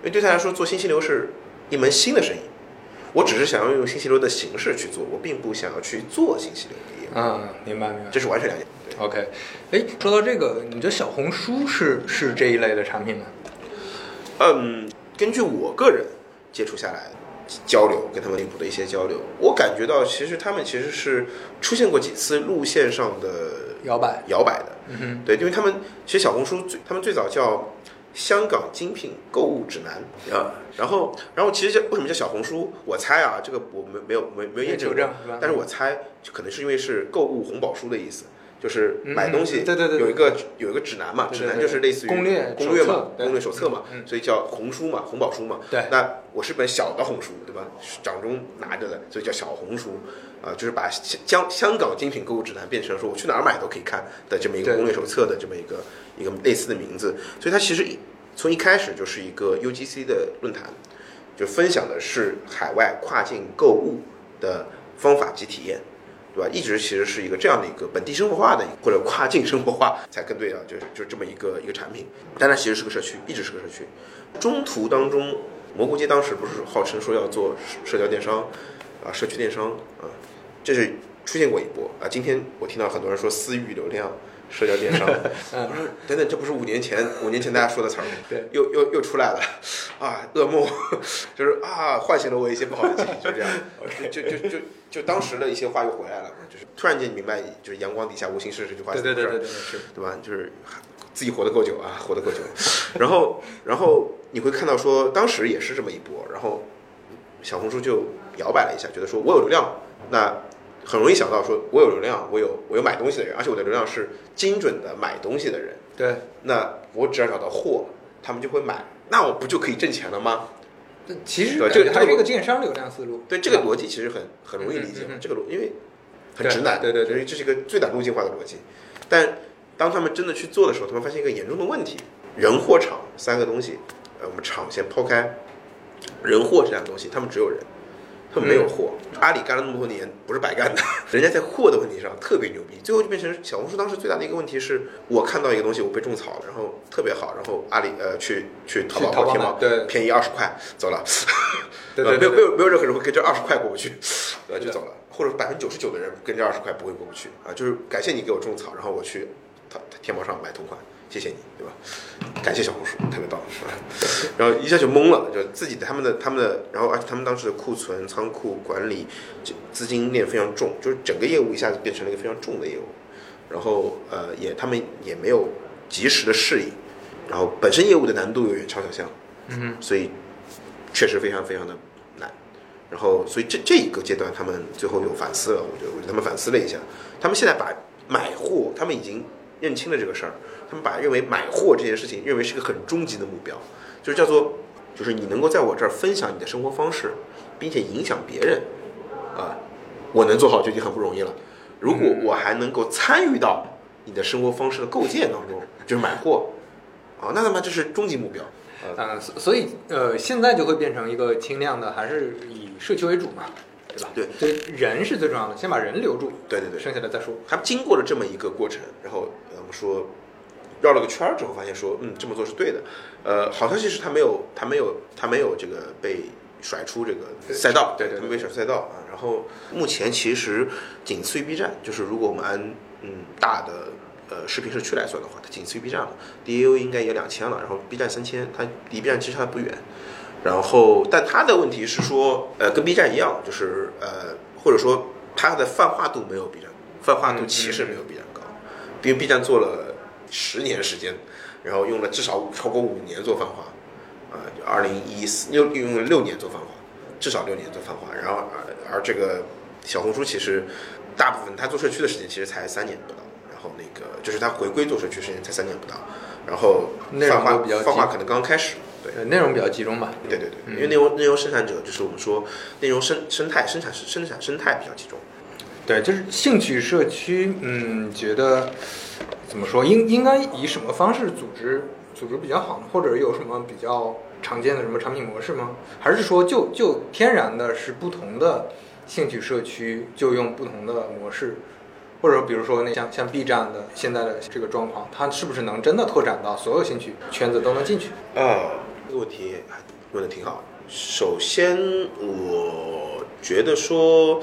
因为对他来说做信息流是一门新的生意。我只是想要用信息流的形式去做，我并不想要去做信息流的业务，嗯，明白明白。这是完全两件。对，OK，哎，说到这个，你觉得小红书是是这一类的产品吗？嗯，根据我个人接触下来交流，跟他们内部的一些交流，我感觉到其实他们其实是出现过几次路线上的摇摆，摇摆的。嗯哼，对，因为他们其实小红书最，他们最早叫香港精品购物指南。啊，然后然后其实叫为什么叫小红书？我猜啊，这个我没没有没没有验证但是我猜就可能是因为是购物红宝书的意思。就是买东西嗯对对对对有一个有一个指南嘛，指南就是类似于攻略攻略嘛攻略手册嘛嗯，所以叫红书嘛，红宝书嘛。对那我是本小的红书，对吧？掌中拿着的，所以叫小红书啊，就是把香香港精品购物指南变成说我去哪儿买都可以看的这么一个攻略手册的这么一个一个类似的名字，所以它其实从一开始就是一个 UGC 的论坛，就分享的是海外跨境购物的方法及体验。对吧？一直其实是一个这样的一个本地生活化的或者跨境生活化才更对啊，就是就是这么一个一个产品，但它其实是个社区，一直是个社区。中途当中，蘑菇街当时不是号称说要做社交电商啊，社区电商啊，这是出现过一波啊。今天我听到很多人说私域流量、社交电商，嗯我说等等，这不是五年前 五年前大家说的词儿吗？对，又又又出来了。啊，噩梦，就是啊，唤醒了我一些不好的记忆，就这样，就就就就就当时的一些话又回来了，就是突然间明白，就是阳光底下无心事这句话对对对对对，是，对吧？就是自己活得够久啊，活得够久。然后，然后你会看到说，当时也是这么一波，然后小红书就摇摆了一下，觉得说我有流量，那很容易想到说我有流量，我有我有买东西的人，而且我的流量是精准的买东西的人，对，那我只要找到货，他们就会买，那我不就可以挣钱了吗？这其实对这个还是一个电商流量思路。对，这个逻辑其实很很容易理解。这个逻因为很直男，对对对这是一个最短路径化的逻辑。但当他们真的去做的时候，他们发现一个严重的问题：人、货、场三个东西。呃，我们场先抛开，人、货这两个东西，他们只有人，他们没有货。阿里干了那么多年，不是白干的，人家在货的问题上特别牛逼。最后就变成小红书当时最大的一个问题是，我看到一个东西，我被种草了，然后特别好，然后阿里呃去去淘宝天猫对便宜二十块走了。对对对呃没有没有没有任何人会跟这二十块过不去，呃，就走了，或者百分之九十九的人跟这二十块不会过不去啊，就是感谢你给我种草，然后我去淘天猫上买同款，谢谢你，对吧？感谢小红书，特别棒，是吧？然后一下就懵了，就自己的他们的他们的，然后而且他们当时的库存、仓库管理、就资金链非常重，就是整个业务一下子变成了一个非常重的业务，然后呃也他们也没有及时的适应，然后本身业务的难度又远超想象，嗯所以确实非常非常的难。然后，所以这这一个阶段，他们最后有反思了。我觉得，我觉得他们反思了一下，他们现在把买货，他们已经认清了这个事儿，他们把认为买货这件事情认为是个很终极的目标，就是叫做，就是你能够在我这儿分享你的生活方式，并且影响别人，啊，我能做好就已经很不容易了。如果我还能够参与到你的生活方式的构建当中，就是买货，啊，那他妈这是终极目标。啊，所所以呃，现在就会变成一个轻量的，还是以社区为主嘛，对吧？对，所以人是最重要的，先把人留住，对对对，剩下的再说。他们经过了这么一个过程，然后呃我们说绕了个圈儿之后，发现说，嗯，这么做是对的。呃，好消息是他没有，他没有，他没有这个被甩出这个赛道，对对对他们被甩出赛道啊。然后目前其实仅次于 B 站，就是如果我们按嗯大的呃视频社区来算的话，它仅次于 B 站了，DAU 应该也两千了，然后 B 站三千，它离 B 站其实还不远。然后，但它的问题是说，呃，跟 B 站一样，就是呃，或者说它的泛化度没有 B 站，泛化度其实没有 B 站高，因为 B 站做了十年时间，然后用了至少超过五年做泛化，啊、就二零一四又用了六年做泛化，至少六年做泛化，然后而而这个小红书其实大部分它做社区的时间其实才三年不到，然后那个就是他回归做社区时间才三年不到，然后泛化比较集泛化可能刚刚开始，对。呃内容比较集中吧。对对对，因为内容内容生产者就是我们说内容生生态生产生产生态比较集中。对，就是兴趣社区，嗯，觉得怎么说，应应该以什么方式组织组织比较好呢？或者有什么比较常见的什么产品模式吗？还是说就就天然的是不同的兴趣社区就用不同的模式？或者比如说那像像 B 站的现在的这个状况，它是不是能真的拓展到所有兴趣圈子都能进去？啊，这个问题问的挺好。首先，我觉得说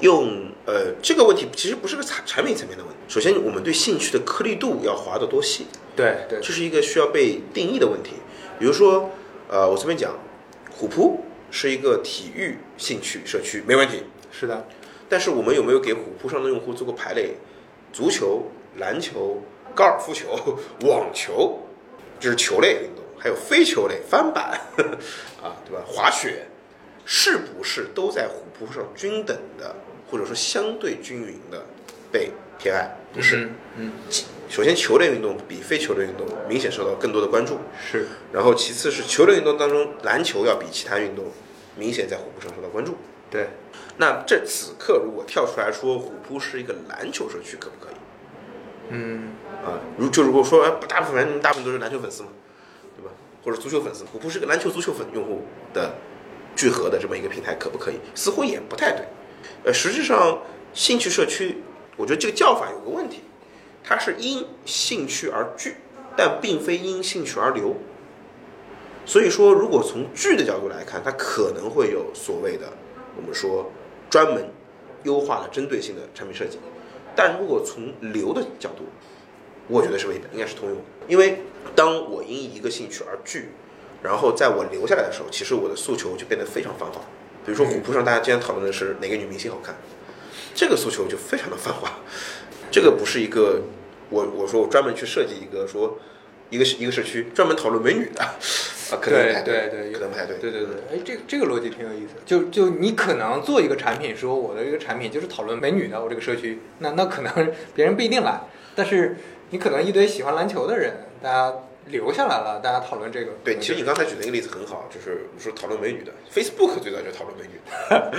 用呃这个问题其实不是个产产品层面的问题。首先，我们对兴趣的颗粒度要划得多细，对对这是一个需要被定义的问题。比如说，呃，我随便讲，虎扑是一个体育兴趣社区，没问题。是的，但是我们有没有给虎扑上的用户做过排类？足球、篮球、高尔夫球、网球，这是球类运动，还有非球类翻板，啊，对吧？滑雪，是不是都在虎扑上均等的，或者说相对均匀的被偏爱？不是。嗯嗯，首先，球类运动比非球类运动明显受到更多的关注，是然后其次是球类运动当中，篮球要比其他运动明显在虎扑上受到关注。对，那这此刻如果跳出来说虎扑是一个篮球社区，可不可以？嗯啊，如就如果说哎大部分人大部分都是篮球粉丝嘛，对吧？或者足球粉丝，虎扑是个篮球、足球粉用户的聚合的这么一个平台，可不可以？似乎也不太对。呃，实际上兴趣社区，我觉得这个叫法有个问题，它是因兴趣而聚，但并非因兴趣而流。所以说，如果从聚的角度来看，它可能会有所谓的我们说专门优化的针对性的产品设计。但如果从流的角度，我觉得是未必应该是通用的，因为当我因一个兴趣而聚，然后在我留下来的时候，其实我的诉求就变得非常泛化。比如说虎扑上大家经常讨论的是哪个女明星好看，这个诉求就非常的泛化。这个不是一个我我说我专门去设计一个说一个一个社区专门讨论美女的啊，可能不太对对对可能不太对。对对对，哎，这个这个逻辑挺有意思。就就你可能做一个产品，说我的这个产品就是讨论美女的，我这个社区，那那可能 别人不一定来，但是你可能一堆喜欢篮球的人，大家留下来了，大家讨论这个。对，其实你刚才举的一个例子很好，就是说讨论美女的，Facebook 最早就讨论美女的，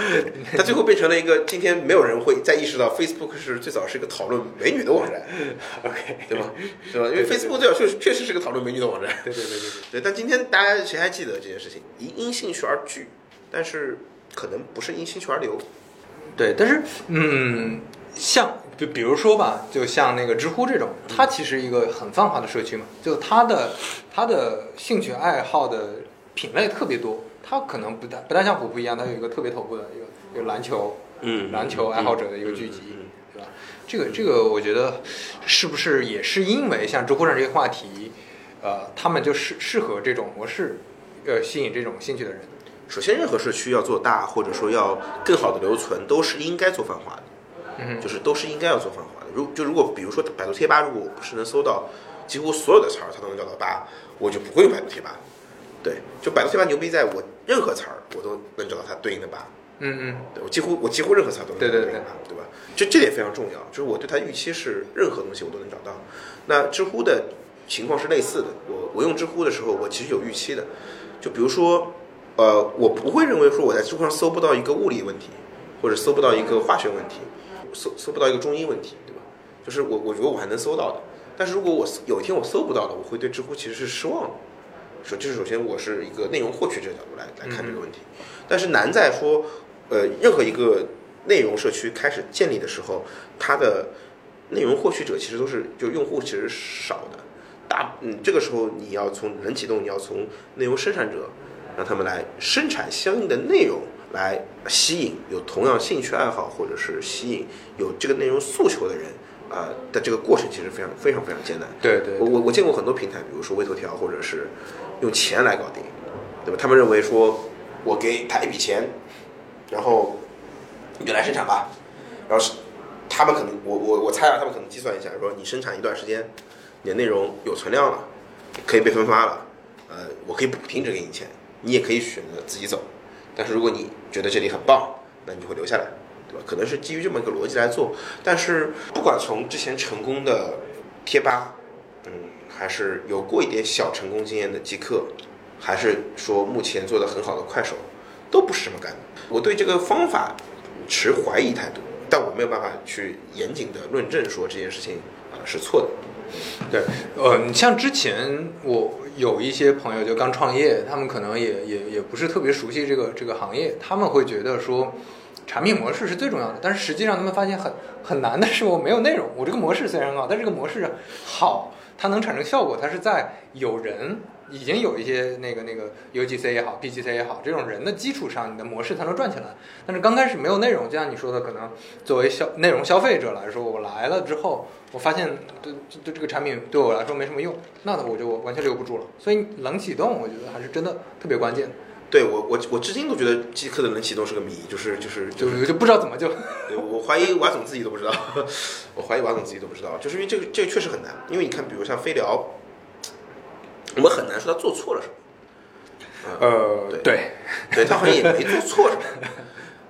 它最后变成了一个今天没有人会再意识到 Facebook 是最早是一个讨论美女的网站，OK，对吧？对吧？因为 Facebook 最早确实确实是个讨论美女的网站，对对对对对。对。但今天大家谁还记得这件事情？因因兴趣而聚，但是可能不是因兴趣而留。对，但是嗯，像比比如说吧，就像那个知乎这种，它其实一个很泛化的社区嘛，就它的它的兴趣爱好的品类特别多，它可能不太不太像虎扑一样，它有一个特别头部的一个有篮球嗯篮球爱好者的一个聚集，对吧？这个这个我觉得是不是也是因为像知乎上这些话题，呃，他们就适适合这种模式，呃，吸引这种兴趣的人。首先，任何社区要做大，或者说要更好的留存，都是应该做泛化的。嗯就是都是应该要做泛化的。如就如果比如说百度贴吧，如果我不是能搜到几乎所有的词儿，它都能找到吧，我就不会用百度贴吧。对，就百度贴吧牛逼在我任何词儿我都能找到它对应的吧。嗯嗯，对我几乎我几乎任何词儿都能对对找到对应的吧，对吧？这这点非常重要，就是我对它预期是任何东西我都能找到。那知乎的情况是类似的，我我用知乎的时候，我其实有预期的，就比如说，呃，我不会认为说我在知乎上搜不到一个物理问题，或者搜不到一个化学问题，搜搜不到一个中医问题，对吧？就是我我觉得我还能搜到的，但是如果我有一天我搜不到的，我会对知乎其实是失望的。首就是首先我是一个内容获取者角度来来看这个问题，但是难在说，呃，任何一个内容社区开始建立的时候，它的内容获取者其实都是就用户其实少的，大嗯这个时候你要从人启动，你要从内容生产者让他们来生产相应的内容，来吸引有同样兴趣爱好或者是吸引有这个内容诉求的人。啊、的这个过程其实非常非常非常艰难。对对我我我见过很多平台，比如说微头条，或者是用钱来搞定，对吧？他们认为说，我给他一笔钱，然后你就来生产吧，然后是他们可能，我我我猜啊，他们可能计算一下，说你生产一段时间，你的内容有存量了，可以被分发了，呃，我可以补停止给你钱，你也可以选择自己走，但是如果你觉得这里很棒，那你就会留下来。对吧？可能是基于这么一个逻辑来做，但是不管从之前成功的贴吧，嗯，还是有过一点小成功经验的极客，还是说目前做的很好的快手，都不是这么干的。我对这个方法持怀疑态度，但我没有办法去严谨的论证说这件事情啊、是错的。对，呃，你像之前我有一些朋友就刚创业，他们可能也也也不是特别熟悉这个这个行业，他们会觉得说。产品模式是最重要的，但是实际上他们发现很很难的是，我没有内容。我这个模式虽然好，但这个模式好，它能产生效果，它是在有人已经有一些那个那个 UGC 也好，BGC 也好，这种人的基础上，你的模式才能转起来。但是刚开始没有内容，就像你说的，可能作为消内容消费者来说，我来了之后，我发现对对这个产品对我来说没什么用，那我就完全留不住了。所以冷启动，我觉得还是真的特别关键。对我我我至今都觉得极客的冷启动是个谜，就是就是就是就不知道怎么就。对我怀疑瓦总自己都不知道，我怀疑瓦总自己都不知道，就是因为这个这个确实很难，因为你看，比如像飞聊，我们很难说他做错了什么。呃，对对，对他好像也没做错什么，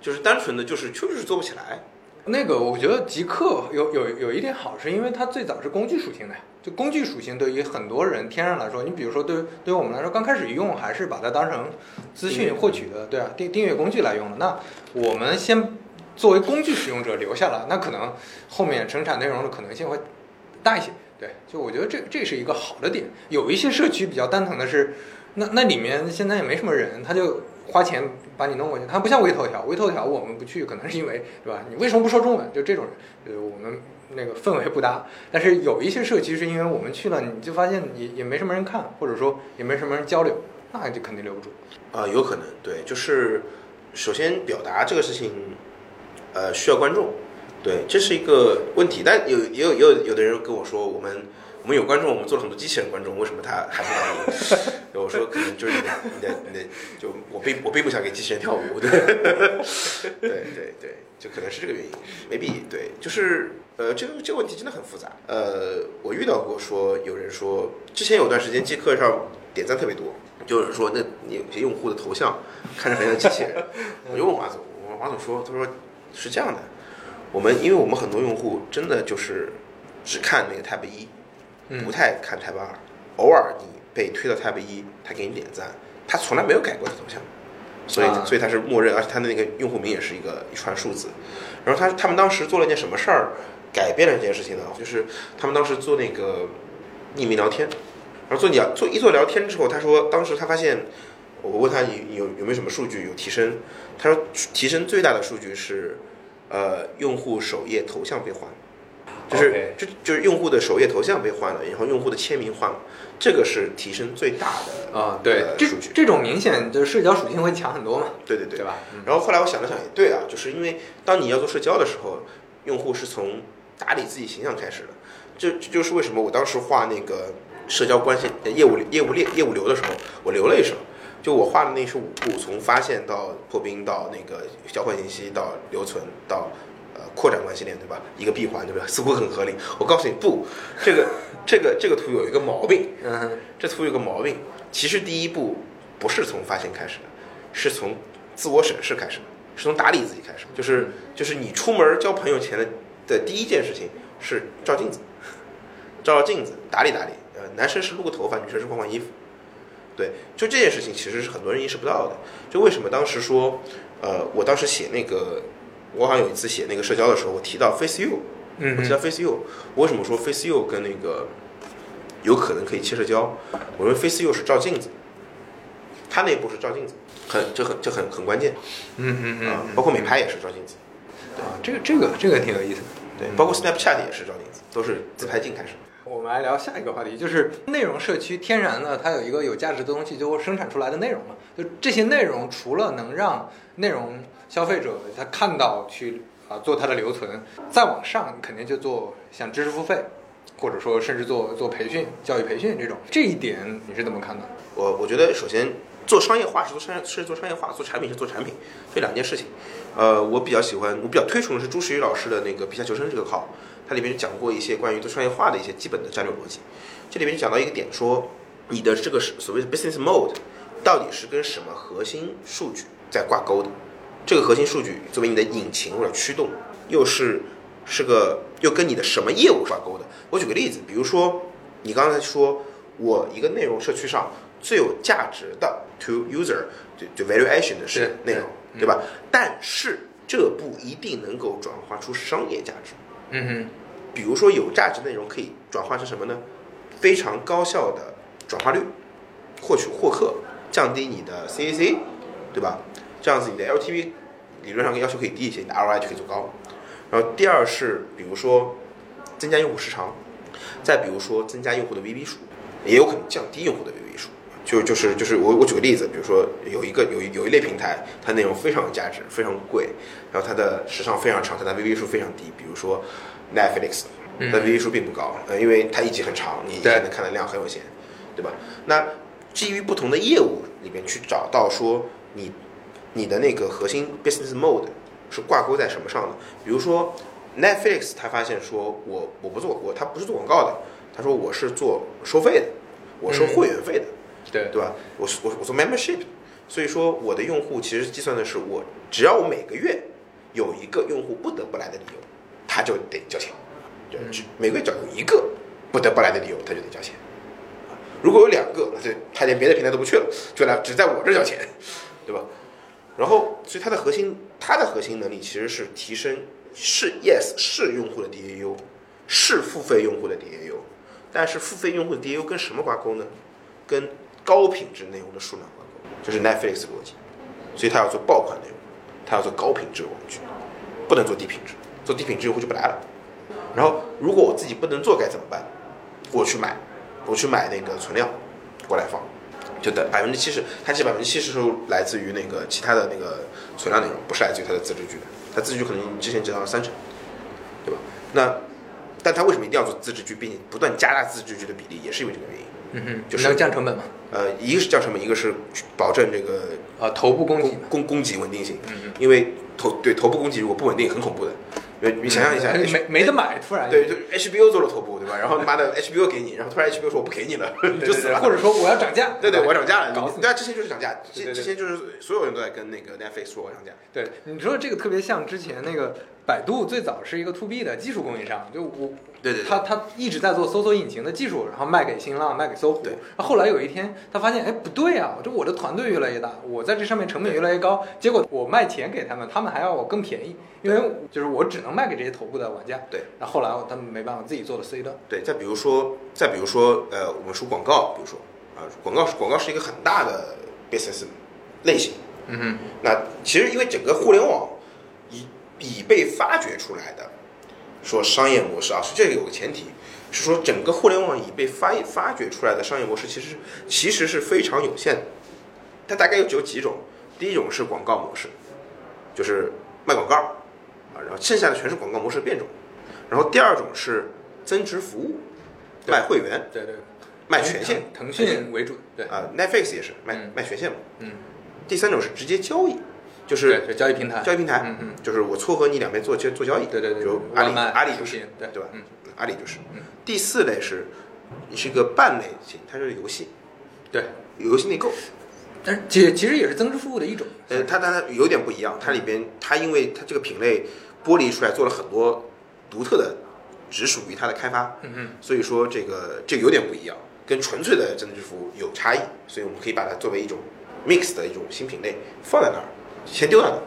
就是单纯的就是确实是做不起来。那个我觉得极客有有有一点好，是因为它最早是工具属性的呀。就工具属性对于很多人天然来说，你比如说对对于我们来说，刚开始用还是把它当成资讯获取的，对啊，订订阅工具来用的。那我们先作为工具使用者留下来，那可能后面生产内容的可能性会大一些。对，就我觉得这这是一个好的点。有一些社区比较蛋疼的是，那那里面现在也没什么人，他就花钱把你弄过去。他不像微头条，微头条我们不去，可能是因为对吧？你为什么不说中文？就这种人，呃，我们那个氛围不搭。但是有一些社区是因为我们去了，你就发现也也没什么人看，或者说也没什么人交流，那就肯定留不住。啊、有可能，对，就是首先表达这个事情，呃，需要观众，对，这是一个问题。但有也有也有有的人跟我说，我们我们有观众，我们做了很多机器人观众，为什么他还不满意？我说可能就是你的你的你的，就我并我并不想给机器人跳舞，对，对对对，就可能是这个原因，maybe 对，就是呃，这个这个问题真的很复杂。呃，我遇到过说有人说，之前有段时间机课上点赞特别多，就有人说那有些用户的头像看着很像机器人，我就问华总，我问华总说，他说是这样的，我们因为我们很多用户真的就是只看那个 Tab 一，不太看 Tab 二，偶尔你被推到 Tab 一，他给你点赞，他从来没有改过他头像。所以，啊所以他是默认，而且他的那个用户名也是一个一串数字。然后他他们当时做了一件什么事儿，改变了这件事情呢？就是他们当时做那个匿名聊天，然后做聊做一做聊天之后，他说当时他发现，我问他你你有有没有什么数据有提升？他说提升最大的数据是，呃，用户首页头像被换，就是就就是用户的首页头像被换了，然后用户的签名换了，这个是提升最大的啊，对，这。这种明显就是社交属性会强很多嘛，对对对。对吧？嗯。然后后来我想了想，也对啊，就是因为当你要做社交的时候，用户是从打理自己形象开始的，这这就是为什么我当时画那个社交关系呃业务业务链业务流的时候，我留了一手，就我画的那是五步，从发现到破冰到那个交换信息到留存到。呃，扩展关系链对吧？一个闭环对吧？似乎很合理。我告诉你不，这个这个这个图有一个毛病，嗯，这图有个毛病，其实第一步不是从发现开始的，是从自我审视开始的，是从打理自己开始的。就是就是你出门交朋友前的的第一件事情是照镜子，照照镜子，打理打理。呃，男生是撸个头发，女生是换换衣服。对，就这件事情其实是很多人意识不到的。就为什么当时说，呃，我当时写那个，我好像有一次写那个社交的时候，我提到 Face You，嗯我提到 Face You，我为什么说 Face You 跟那个有可能可以切社交？我认为 Face You 是照镜子，它那一步是照镜子，很这很这很很关键嗯嗯嗯啊、包括美拍也是照镜子，啊，这个这个这个挺有意思的。对，包括 Snapchat 也是照镜子，都是自拍镜开始。我们来聊下一个话题，就是内容社区天然的，它有一个有价值的东西，就会生产出来的内容嘛。就这些内容，除了能让内容消费者他看到去啊做它的留存，再往上肯定就做像知识付费，或者说甚至做做培训、教育培训这种。这一点你是怎么看的？我我觉得首先做商业化是做商业是做商业化，做产品是做产品，这两件事情。呃，我比较喜欢，我比较推崇的是朱时宇老师的那个皮下求生这个号，它里面讲过一些关于做商业化的一些基本的战略逻辑。这里面讲到一个点，说你的这个所谓的 business mode 到底是跟什么核心数据在挂钩的？这个核心数据作为你的引擎或者驱动，又是是个又跟你的什么业务挂钩的？我举个例子，比如说你刚才说我一个内容社区上最有价值的 to user 就就 valuation 的是内容，对吧？但是这不一定能够转化出商业价值。嗯哼，比如说有价值内容可以转化成什么呢？非常高效的转化率，获取获客，降低你的 CAC，对吧？这样子你的 LTV 理论上要求可以低一些，你的 ROI 就可以做高。然后第二是比如说增加用户时长，再比如说增加用户的 VB 数，也有可能降低用户的 VB 数。就就是就是我我举个例子，比如说有一个有一有一类平台，它内容非常有价值，非常贵，然后它的时长非常长，它的 VB 数非常低，比如说 Netflix。但 VV 数并不高，呃，因为它一集很长，你可能看的量很有限，对吧？那基于不同的业务里面去找到说你你的那个核心 business mode 是挂钩在什么上的？比如说 Netflix，他发现说我我不做我他不是做广告的，他说我是做收费的，我收会员费的，对对吧？我是我我做 membership，所以说我的用户其实计算的是我只要我每个月有一个用户不得不来的理由，他就得交钱。就每个月只有一个不得不来的理由，他就得交钱。如果有两个，那就他连别的平台都不去了，就来只在我这交钱，对吧？然后，所以它的核心，它的核心能力其实是提升是 yes 是用户的 DAU，是付费用户的 DAU，但是付费用户的 DAU 跟什么挂钩呢？跟高品质内容的数量挂钩，就是 Netflix 逻辑。所以他要做爆款内容，他要做高品质网剧，不能做低品质，做低品质用户就不来了。然后，如果我自己不能做该怎么办？我去买，我去买那个存量过来放，就等百分之七十，它这百分之七十是来自于那个其他的那个存量内容，不是来自于它的自制剧的。它自制剧可能之前只到三成，对吧？那，但它为什么一定要做自制剧，并且不断加大自制剧的比例，也是因为这个原因。嗯哼，就是能降成本嘛？呃，一个是降成本，一个是保证这个啊头部供给供供给稳定性。嗯嗯，因为头对头部供给如果不稳定，很恐怖的。你想象一下，没没得买，突然对，就 HBO 做了头部，对吧？然后他妈的 HBO 给你，然后突然 HBO 说我不给你了，你 就死了。或者说我要涨价，对对，我要涨价了。搞死对啊，之前就是涨价，之之前就是所有人都在跟那个 Netflix 说我涨价。对，你说这个特别像之前那个百度最早是一个 to B 的技术供应商，就我对对，他他一直在做搜索引擎的技术，然后卖给新浪，卖给搜狐。那后来有一天他发现，哎，不对啊，这我的团队越来越大，我在这上面成本越来越高，结果我卖钱给他们，他们还要我更便宜，因为就是我只能卖给这些头部的玩家。对，那后后来他们没办法自己做了 C 端。对，再比如说，再比如说，呃，我们说广告，比如说啊，广告是广告是一个很大的 business 类型。嗯哼，那其实因为整个互联网已已被发掘出来的，说商业模式啊，是这个有个前提，是说整个互联网已被发发掘出来的商业模式，其实其实是非常有限的。它大概有只有几种，第一种是广告模式，就是卖广告啊，然后剩下的全是广告模式的变种。然后第二种是增值服务，卖会员，对对，卖权限，腾讯为主，对啊，Netflix 也是卖嗯卖权限嘛。嗯，第三种是直接交易，就是交易平台，交易平台，嗯嗯，就是我撮合你两边做做做交易，对对对，比如阿里阿里就是对对吧？嗯，阿里就是。嗯。第四类是，你是一个半类型，它是游戏，对，游戏内购，但是其其实也是增值服务的一种。呃，它它它有点不一样，它里边它因为它这个品类剥离出来做了很多独特的，只属于它的开发，嗯嗯，所以说这个这个有点不一样，跟纯粹的增值服务有差异，所以我们可以把它作为一种 mix 的一种新品类放在那儿，先丢掉的。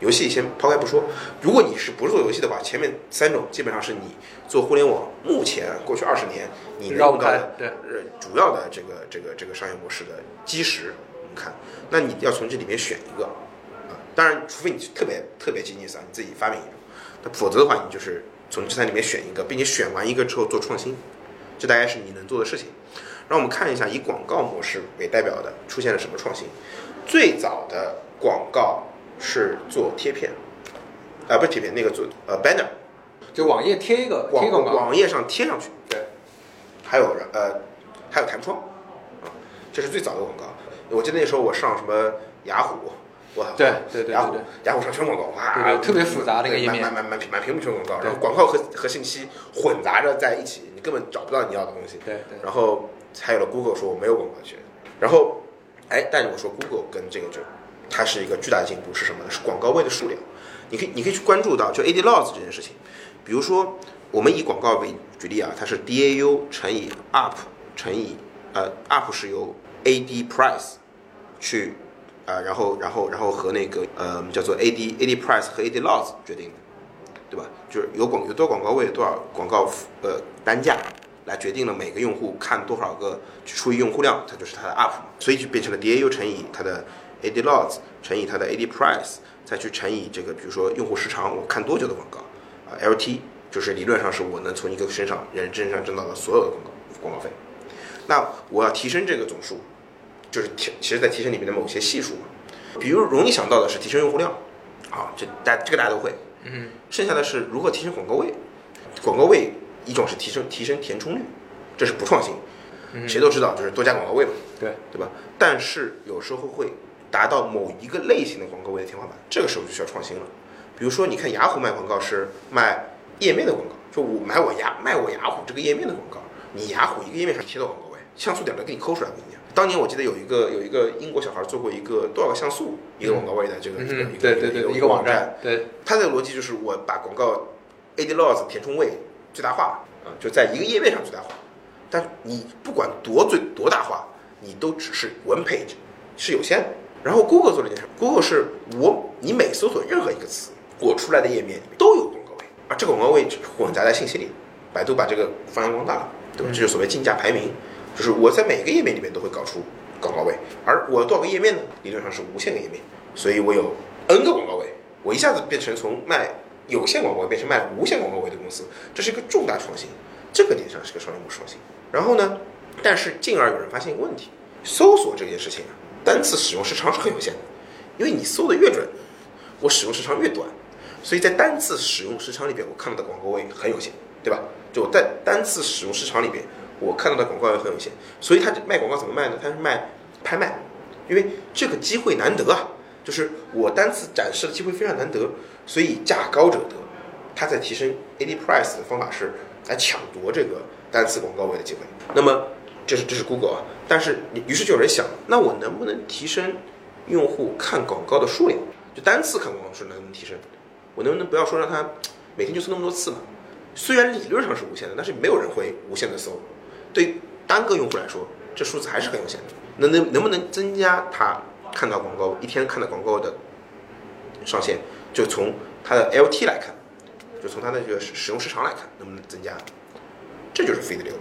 游戏先抛开不说，如果你是不是做游戏的话，前面三种基本上是你做互联网目前过去二十年你能绕不用到的开对呃主要的这个这个这个商业模式的基石，我们看，那你要从这里面选一个啊，当然除非你特别特别 genius 啊，你自己发明一种，那否则的话你就是从这三里面选一个，并且选完一个之后做创新，这大概是你能做的事情。让我们看一下以广告模式为代表的出现了什么创新。最早的广告是做贴片，啊、不是贴片，那个做呃 banner，就网页贴一个贴个网页上贴上去。对，还有呃，还有弹窗，啊，这是最早的广告。我记得那时候我上什么雅虎，我操，对对对雅虎雅虎上全广告，哇，对对特别复杂的一个页面。满满满满满屏幕全广告，然后广告和和信息混杂着在一起，你根本找不到你要的东西。对对。然后还有了 Google 说我没有广告权，然后哎，但是我说 Google 跟这个就它是一个巨大的进步是什么呢？是广告位的数量。你可以你可以去关注到就 AD loss 这件事情，比如说我们以广告为举例啊，它是 DAU 乘以 UP 乘以呃 UP 是由 AD price 去啊、然后然后然后和那个呃叫做 AD AD price 和 AD loss 决定的，对吧？就是有广有多广告位，多少广告呃单价，来决定了每个用户看多少个除以用户量，它就是它的 up，所以就变成了 DAU 乘以它的 AD loss 乘以它的 AD price，再去乘以这个比如说用户时长，我看多久的广告啊、LT 就是理论上是我能从一个身上人身上挣到的所有的广告广告费。那我要提升这个总数，就是提其实在提升里面的某些系数嘛，比如容易想到的是提升用户量，啊，这大这个大家都会，嗯，剩下的是如何提升广告位。广告位一种是提升提升填充率，这是不创新，谁都知道就是多加广告位嘛，对对吧？但是有时候会达到某一个类型的广告位的天花板，这个时候就需要创新了。比如说，你看雅虎卖广告是卖页面的广告，就我买我雅卖我雅虎这个页面的广告，你雅虎一个页面上贴到广告位，像素点都给你抠出来，我跟你讲。当年我记得有一个有一个英国小孩做过一个多少个像素一个广告位的这个、嗯一个哼，对对对，一一个网站站，，对他的逻辑就是我把广告 AD loss 填充位最大化啊，就在一个页面上最大化。但你不管多最多大化，你都只是 one page，是有限的。然后 Google 做了一件事，Google 是我你每搜索任何一个词，我出来的页面里面都有广告位，而这个广告位混杂在信息里。百度把这个发扬光大了，对吧？这就所谓竞价排名，就是我在每个页面里面都会搞出广告位，而我有多少个页面呢？理论上是无限个页面，所以我有 N 个广告位，我一下子变成从卖有限广告位变成卖无限广告位的公司，这是一个重大创新，这个点上是个商业模式创新。然后呢，但是进而有人发现一个问题，搜索这件事情啊，单次使用时长是很有限的，因为你搜的越准，我使用时长越短，所以在单次使用时长里边，我看到的广告位很有限，对吧？就在单次使用时长里边，我看到的广告位很有限，所以他卖广告怎么卖呢？他是卖拍卖，因为这个机会难得啊，就是我单次展示的机会非常难得，所以价高者得。他在提升 AD price 的方法是来抢夺这个单次广告位的机会。那么这是这是 Google 啊，但是你于是就有人想，那我能不能提升用户看广告的数量？就单次看广告数能不能提升？我能不能不要说让他每天就搜那么多次嘛？虽然理论上是无限的，但是没有人会无限的搜。对单个用户来说，这数字还是很有限的。那能能不能增加他看到广告一天看到广告的上限？就从它的 LT 来看，就从它的这个使用时长来看，能不能增加？这就是非得流。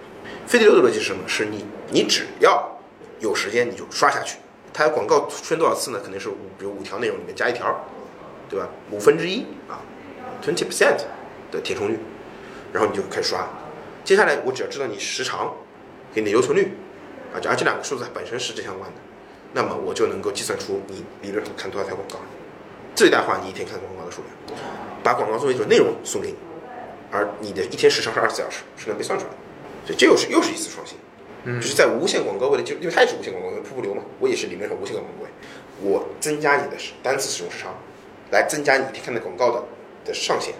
非得流的逻辑是什么？是你你只要有时间你就刷下去。它广告出现多少次呢？肯定是五，比如五条内容里面加一条，对吧？五分之一啊，twenty percent 的填充率，然后你就开始刷。接下来我只要知道你时长跟你的留存率啊，而这两个数字它本身是正相关的，那么我就能够计算出你理论上看多少条广告，最大化你一天看广告的数量，把广告作为一种内容送给你，而你的一天时长是二十四小时，是能被算出来的。所以这又是又是一次创新。就是在无限广告位的，就因为它也是无限广告位，瀑布流嘛，我也是理论上无限广告位，我增加你的单次使用时长，来增加你一天看的广告的的上限，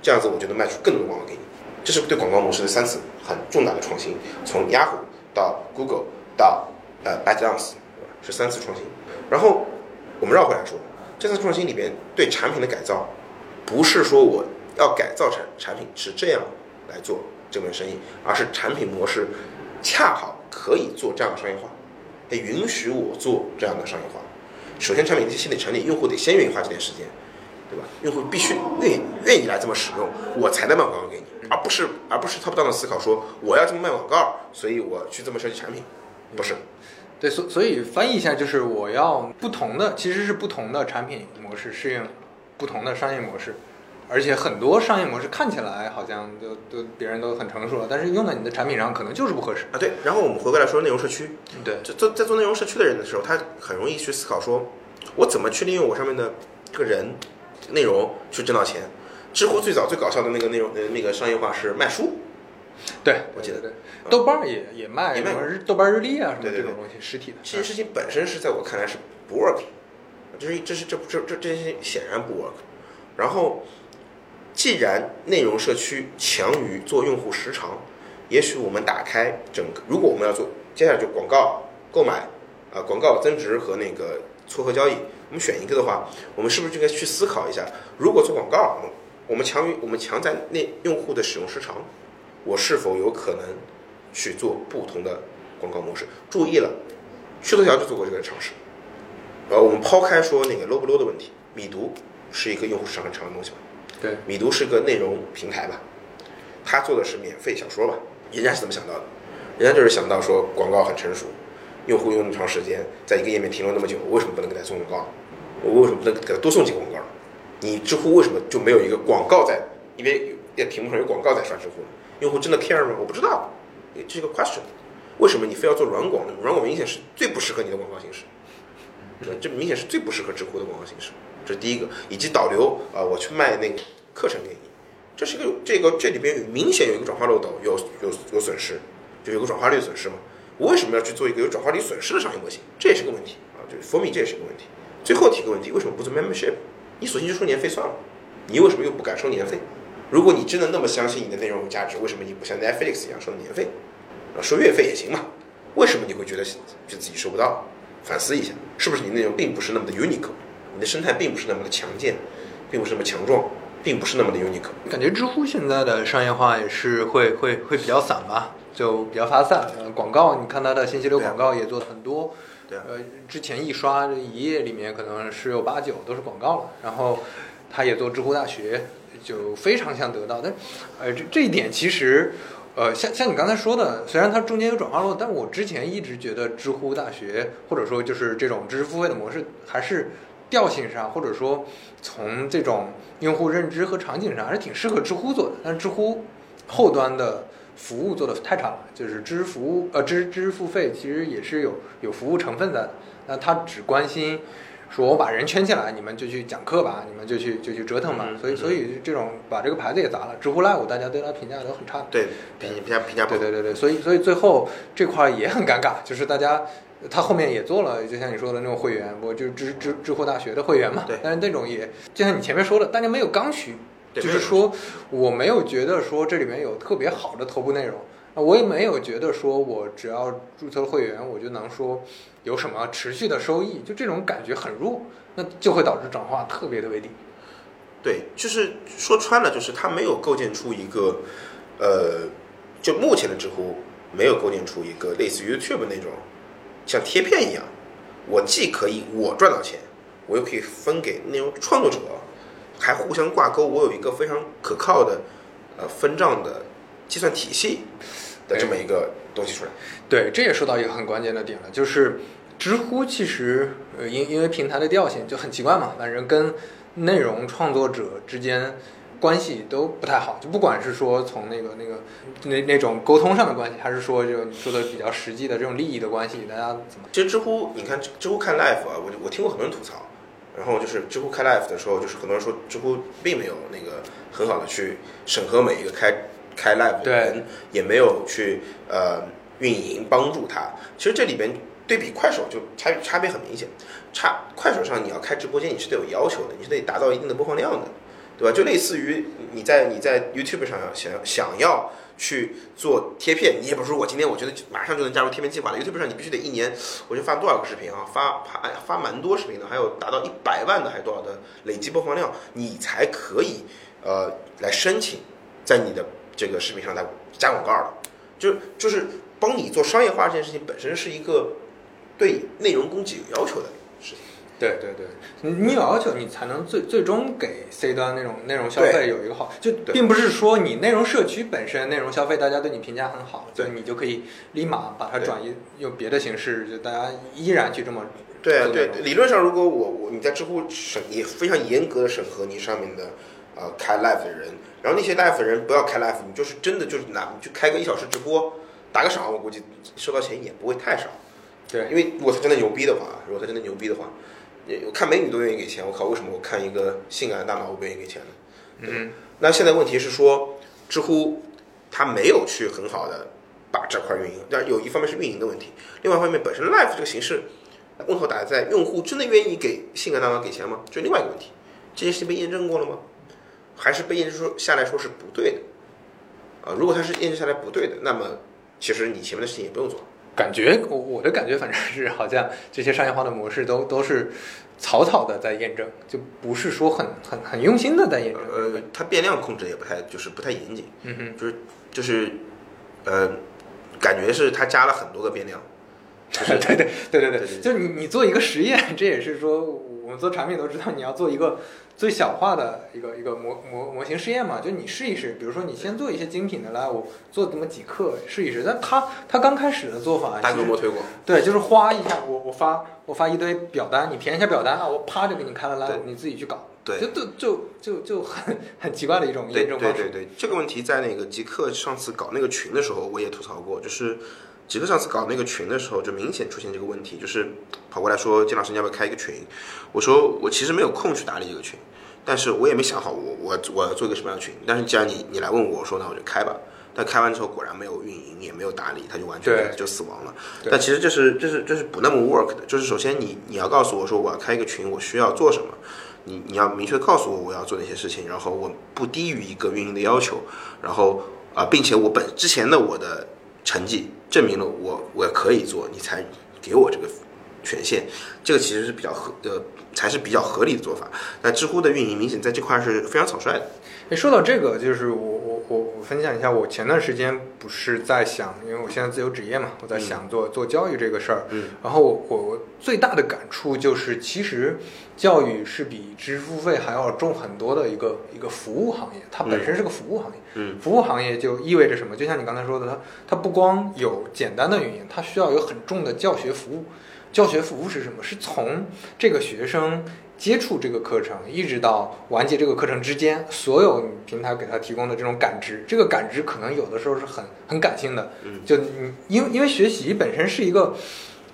这样子我就能卖出更多的广告给你。这是对广告模式的三次很重大的创新，从 Yahoo 到 Google 到呃 ByteDance 是三次创新。然后我们绕回来说，这次创新里边对产品的改造，不是说我要改造产产品是这样来做这门生意，而是产品模式恰好可以做这样的商业化，得允许我做这样的商业化。首先，产品先得成立，用户得先愿意花这点时间，对吧？用户必须愿意愿意来这么使用，我才能卖广告给你，而不是而不是 top down 的思考说我要这么卖广告，所以我去这么设计产品，不是。对，所所以翻译一下就是我要不同的，其实是不同的产品模式适应不同的商业模式，而且很多商业模式看起来好像都都别人都很成熟了，但是用在你的产品上可能就是不合适。啊，对。然后我们回过来说内容社区，对，就做在做内容社区的人的时候，他很容易去思考说，我怎么去利用我上面的这个人内容去挣到钱。知乎最早最搞笑的那个内容呃那个商业化是卖书，对，我记得对，豆瓣儿也也卖也卖日豆瓣日历啊什么这种东西，实体的。这件事情本身是在我看来是不 work，就是这是这这这这件事情显然不 work。然后，既然内容社区强于做用户时长，也许我们打开整个，如果我们要做，接下来就广告购买啊、广告增值和那个撮合交易，我们选一个的话，我们是不是就该去思考一下，如果做广告，我们强于我们强在内用户的使用时长，我是否有可能去做不同的广告模式？注意了。趣头条就做过这个尝试。呃，我们抛开说那个 low 不 low 的问题，米读是一个用户时长很长的东西？对，米读是个内容平台吧？他做的是免费小说吧？人家是怎么想到的？人家就是想到说广告很成熟，用户用那么长时间在一个页面停留那么久，我为什么不能给他送广告？我为什么不能给他多送几个广告？你知乎为什么就没有一个广告在因为在屏幕上有广告在刷知乎？用户真的 care 吗？我不知道，这是一个 question。为什么你非要做软广呢？软广明显是最不适合你的广告形式，这明显是最不适合知乎的广告形式。这是第一个，以及导流啊、我去卖那个课程给你，这是一个这个这里边有明显有一个转化漏斗，有有有损失，就有个转化率损失嘛。我为什么要去做一个有转化率损失的商业模型？这也是个问题啊，就是 for me 这也是个问题。最后提个问题，为什么不做 membership？你索性就收年费算了，你为什么又不敢收年费？如果你真的那么相信你的内容有价值，为什么你不像 Netflix 一样收年费？啊，收月费也行嘛？为什么你会觉得就自己收不到？反思一下，是不是你内容并不是那么的 unique，你的生态并不是那么的强健，并不是那么强壮，并不是那么的 unique。感觉知乎现在的商业化也是会会会比较散吧，就比较发散。呃，广告你看它的信息流广告也做的很多，对啊呃，之前一刷这一页里面可能十有八九都是广告了，然后他也做知乎大学，就非常想得到。但呃，这这一点其实。呃，像像你刚才说的，虽然它中间有转化漏，但我之前一直觉得知乎大学或者说就是这种知识付费的模式，还是调性上或者说从这种用户认知和场景上还是挺适合知乎做的。但是知乎后端的服务做的太差了，就是知识服务呃知知识付费其实也是有有服务成分在的，那他只关心。说我把人圈起来，你们就去讲课吧，你们就去就去折腾吧。嗯所以所以这种把这个牌子也砸了。知乎 Live 大家对它评价都很差。对，评评价评价。对对对对，所以所以最后这块儿也很尴尬，就是大家他后面也做了，就像你说的那种会员，我就是知知知乎大学的会员嘛。对但是那种也就像你前面说的，大家没有刚需，对就是说我没有觉得说这里面有特别好的头部内容，啊我也没有觉得说我只要注册了会员，我就能说有什么持续的收益，就这种感觉很弱，那就会导致转化特别特别低。对，就是说穿了，就是他没有构建出一个，呃，就目前的知乎没有构建出一个类似于 YouTube 那种像贴片一样，我既可以我赚到钱，我又可以分给内容创作者，还互相挂钩，我有一个非常可靠的呃分账的计算体系的这么一个东西出来。对，这也说到一个很关键的点了，就是知乎其实呃，因因为平台的调性就很奇怪嘛，反正跟内容创作者之间关系都不太好，就不管是说从那个那个那那种沟通上的关系，还是说就你说的比较实际的这种利益的关系，大家怎么？其实知乎，你看知知乎看 live 啊，我我听过很多人吐槽，然后就是知乎开 live 的时候，就是很多人说知乎并没有那个很好的去审核每一个开开 live 的人，也没有去呃运营帮助他。其实这里边对比快手就差差别很明显，差快手上你要开直播间你是得有要求的，你是得达到一定的播放量的，对吧？就类似于你在你在 YouTube 上想想要去做贴片，你也不是说我今天我觉得马上就能加入贴片计划了。YouTube 上你必须得一年，我就发多少个视频啊？发发哎发蛮多视频的，还有达到一百万的，还有多少的累计播放量，你才可以呃来申请在你的这个视频上来加广告的。就就是帮你做商业化这件事情本身是一个对内容供给有要求的。对对对，你你有要求，你才能最最终给 C 端那种内容消费有一个好，就并不是说你内容社区本身内容消费大家对你评价很好，对。就你就可以立马把它转移用别的形式，就大家依然去这么对啊，对理论上如果我我你在知乎审也非常严格的审核你上面的啊、呃开 live 的人，然后那些 live 的人不要开 live，你就是真的就是拿就开个一小时直播打个赏，我估计收到钱也不会太少。对。因为如果他真的牛逼的话，如果他真的牛逼的话，也我看美女都愿意给钱，我靠，为什么我看一个性感的大脑我不愿意给钱呢？嗯，那现在问题是说，知乎它没有去很好的把这块运营，但有一方面是运营的问题，另外一方面本身 life 这个形式，问号打在用户真的愿意给性感大脑给钱吗？这是另外一个问题。这件事情被验证过了吗？还是被验证说下来说是不对的？啊，如果它是验证下来不对的，那么其实你前面的事情也不用做。感觉我我的感觉反正是好像这些商业化的模式都都是草草的在验证，就不是说很很很用心的在验证。呃，它变量控制也不太，就是不太严谨，嗯哼，就是就是，呃，感觉是它加了很多个变量，就是 对对对对对就是你你做一个实验，这也是说我们做产品都知道，你要做一个最小化的一个一个模模模型试验嘛，就你试一试，比如说你先做一些精品的来，我做这么几克试一试。但他他刚开始的做法，大规模推广。对，就是花一下，我我发我发一堆表单，你填一下表单啊，我啪就给你开了对 live，你自己去搞，对就就就就就很很奇怪的一种对验证方式。对对对，这个问题在那个极客上次搞那个群的时候，我也吐槽过，就是极客上次搞那个群的时候，就明显出现这个问题，就是跑过来说金老师你要不要开一个群？我说我其实没有空去打理这个群，但是我也没想好我我我要做一个什么样的群，但是既然你你来问我，我说那我就开吧。但开完之后果然没有运营，也没有打理，它就完全就死亡了。但其实这是这是这是不那么 work 的，就是首先你你要告诉我说我要开一个群，我需要做什么，你你要明确告诉我我要做哪些事情，然后我不低于一个运营的要求，然后啊、并且我本之前的我的成绩证明了我我可以做，你才给我这个权限，这个其实是比较合呃才是比较合理的做法。那知乎的运营明显在这块是非常草率的，哎，说到这个，就是我我我我分享一下，我前段时间不是在想，因为我现在自由职业嘛，我在想做、做教育这个事儿。嗯，然后我我最大的感触就是，其实教育是比知识付费还要重很多的一个一个服务行业，它本身是个服务行业。嗯，服务行业就意味着什么？就像你刚才说的，它它不光有简单的运营，它需要有很重的教学服务。教学服务是什么？是从这个学生接触这个课程，一直到完结这个课程之间，所有平台给他提供的这种感知，这个感知可能有的时候是很很感性的。嗯，就你因为因为学习本身是一个。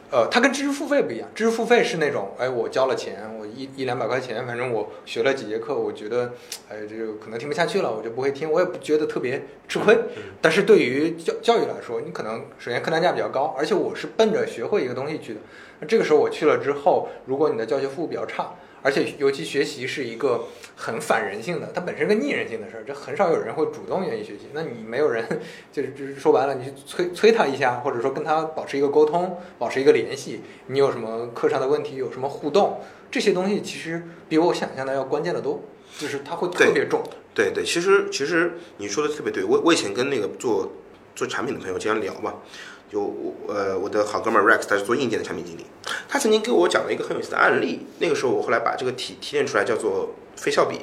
呃，它跟知识付费不一样，知识付费是那种，哎，我交了钱，我一一两百块钱，反正我学了几节课，我觉得，哎，这个可能听不下去了，我就不会听，我也不觉得特别吃亏。但是对于教教育来说，你可能首先客单价比较高，而且我是奔着学会一个东西去的。那这个时候我去了之后，如果你的教学服务比较差，而且尤其学习是一个很反人性的，它本身是个逆人性的事儿，这很少有人会主动愿意学习。那你没有人，就是就是说白了，你去催催他一下，或者说跟他保持一个沟通，保持一个联系，你有什么课上的问题，有什么互动，这些东西其实比我想象的要关键的多，就是它会特别重。对对，其实其实你说的特别对，我我以前跟那个做做产品的朋友经常聊嘛，就我呃我的好哥们 Rex 他是做硬件的产品经理，他曾经给我讲了一个很有意思的案例，那个时候我后来把这个提提炼出来叫做非效比，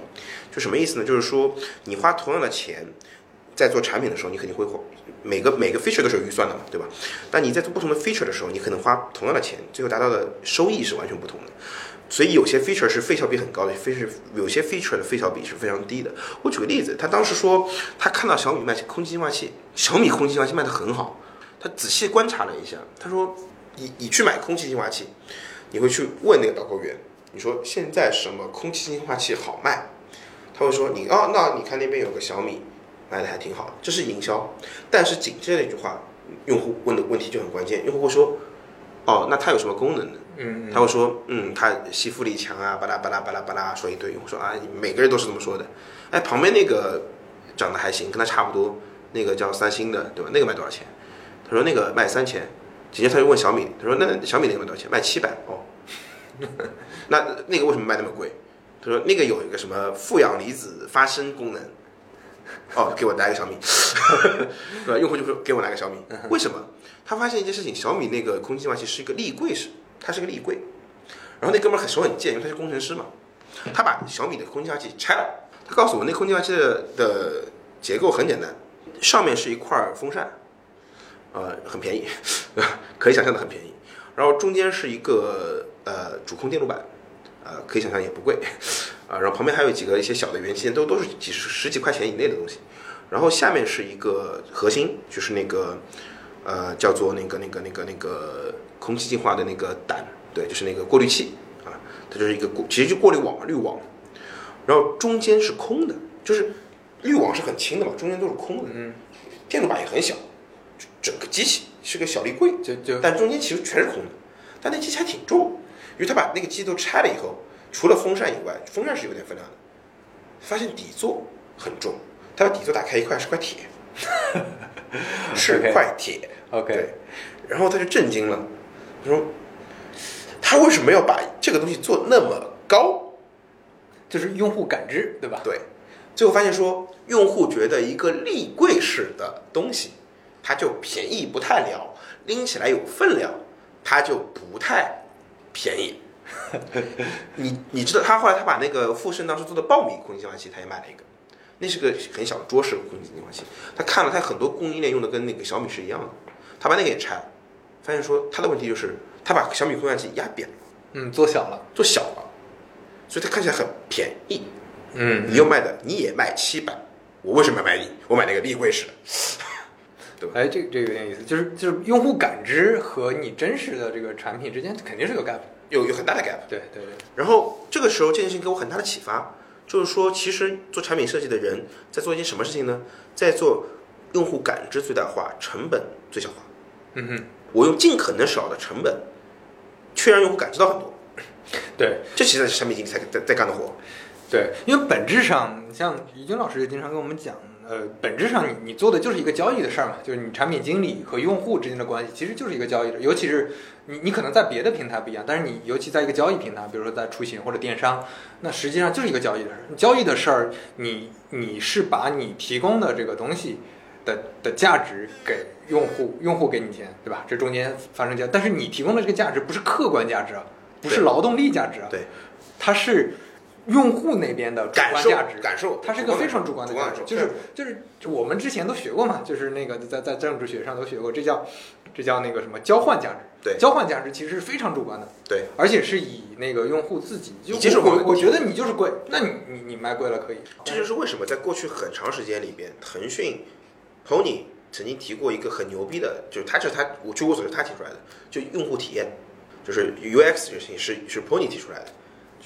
就什么意思呢？就是说你花同样的钱。在做产品的时候，你肯定会花每个每个 feature 都是有预算的嘛，对吧？但你在做不同的 feature 的时候，你可能花同样的钱，最后达到的收益是完全不同的。所以有些 feature 是费效比很高的非是有些 feature 的费效比是非常低的。我举个例子，他当时说他看到小米卖空气净化器，小米空气净化器卖得很好，他仔细观察了一下，他说你你去买空气净化器，你会去问那个导购员，你说现在什么空气净化器好卖？他会说你哦，那你看那边有个小米卖的还挺好，这是营销。但是紧接着一句话，用户问的问题就很关键，用户会说哦，那它有什么功能呢？嗯，他会说，嗯，它吸附力强啊，巴拉巴拉巴拉巴拉说一堆。我说啊，每个人都是这么说的。哎，旁边那个长得还行，跟他差不多，那个叫三星的，对吧？那个卖多少钱？他说那个卖三千。紧接着他就问小米，他说那小米那个卖多少钱？卖七百哦。那那个为什么卖那么贵？他说那个有一个什么负氧离子发声功能。哦，给我来个小米，对吧？用户就说给我来个小米，为什么？他发现一件事情，小米那个空气净化器是一个立柜式，它是个立柜。然后那哥们儿很手很贱，因为他是工程师嘛，他把小米的空气净化器拆了。他告诉我，那空气净化器的的结构很简单，上面是一块风扇，呃，很便宜，可以想象的很便宜。然后中间是一个呃主控电路板，呃，可以想象也不贵，啊，然后旁边还有几个一些小的元器件，都都是几十十几块钱以内的东西。然后下面是一个核心，就是那个呃叫做那个那个那个那个空气净化的那个胆，对，就是那个过滤器啊，它就是一个过，其实就过滤网嘛，滤网。然后中间是空的，就是滤网是很轻的嘛，中间都是空的。嗯，电路板也很小，就整个机器是个小立柜，就就但中间其实全是空的。但那机器还挺重，因为他把那个机都拆了以后，除了风扇以外，风扇是有点分量的，发现底座很重。他把底座打开一块是块铁，是块铁。OK，对，然后他就震惊了，他说他为什么要把这个东西做那么高？就是用户感知，对吧？对，最后发现说，用户觉得一个立柜式的东西，它就便宜不太了，拎起来有分量，它就不太便宜。你你知道，他后来他把那个富盛当时做的爆米空气净化器，他也买了一个，那是个很小的桌式空气净化器。他看了他很多供应链用的跟那个小米是一样的，他把那个也拆了，发现说他的问题就是他把小米空气净化器压扁了，嗯，做小了，做小了，所以它看起来很便宜。嗯你又卖的，你也卖七百，我为什么要买你？我买那个立柜式的，哎，这这有点意思，就是就是用户感知和你真实的这个产品之间肯定是有 gap。有有很大的 gap。对对对，然后这个时候这件事情给我很大的启发，就是说，其实做产品设计的人在做一件什么事情呢？在做用户感知最大化，成本最小化。嗯哼，我用尽可能少的成本，却让用户感知到很多。对这其实是产品经理才在在干的活。对，因为本质上，像于军老师也经常跟我们讲，呃，本质上你你做的就是一个交易的事儿嘛，就是你产品经理和用户之间的关系其实就是一个交易的，尤其是你你可能在别的平台不一样，但是你尤其在一个交易平台，比如说在出行或者电商，那实际上就是一个交易的事儿。交易的事儿，你你是把你提供的这个东西的的价值给用户，用户给你钱，对吧？这中间发生交，但是你提供的这个价值不是客观价值啊，不是劳动力价值啊，对，它是用户那边的主感受观价值，感受它是一个非常主观的价值，感受就是就是我们之前都学过嘛，就是那个在在政治学上都学过，这叫这叫那个什么交换价值。对。交换价值其实是非常主观的，对，而且是以那个用户自己就你接受我我我觉得你就是贵，那你你你卖贵了可以，这就是为什么在过去很长时间里边，腾讯、Pony 曾经提过一个很牛逼的，就是他这是他，我据我所知他提出来的，就用户体验，就是 UX 这个事情是是 Pony 提出来的，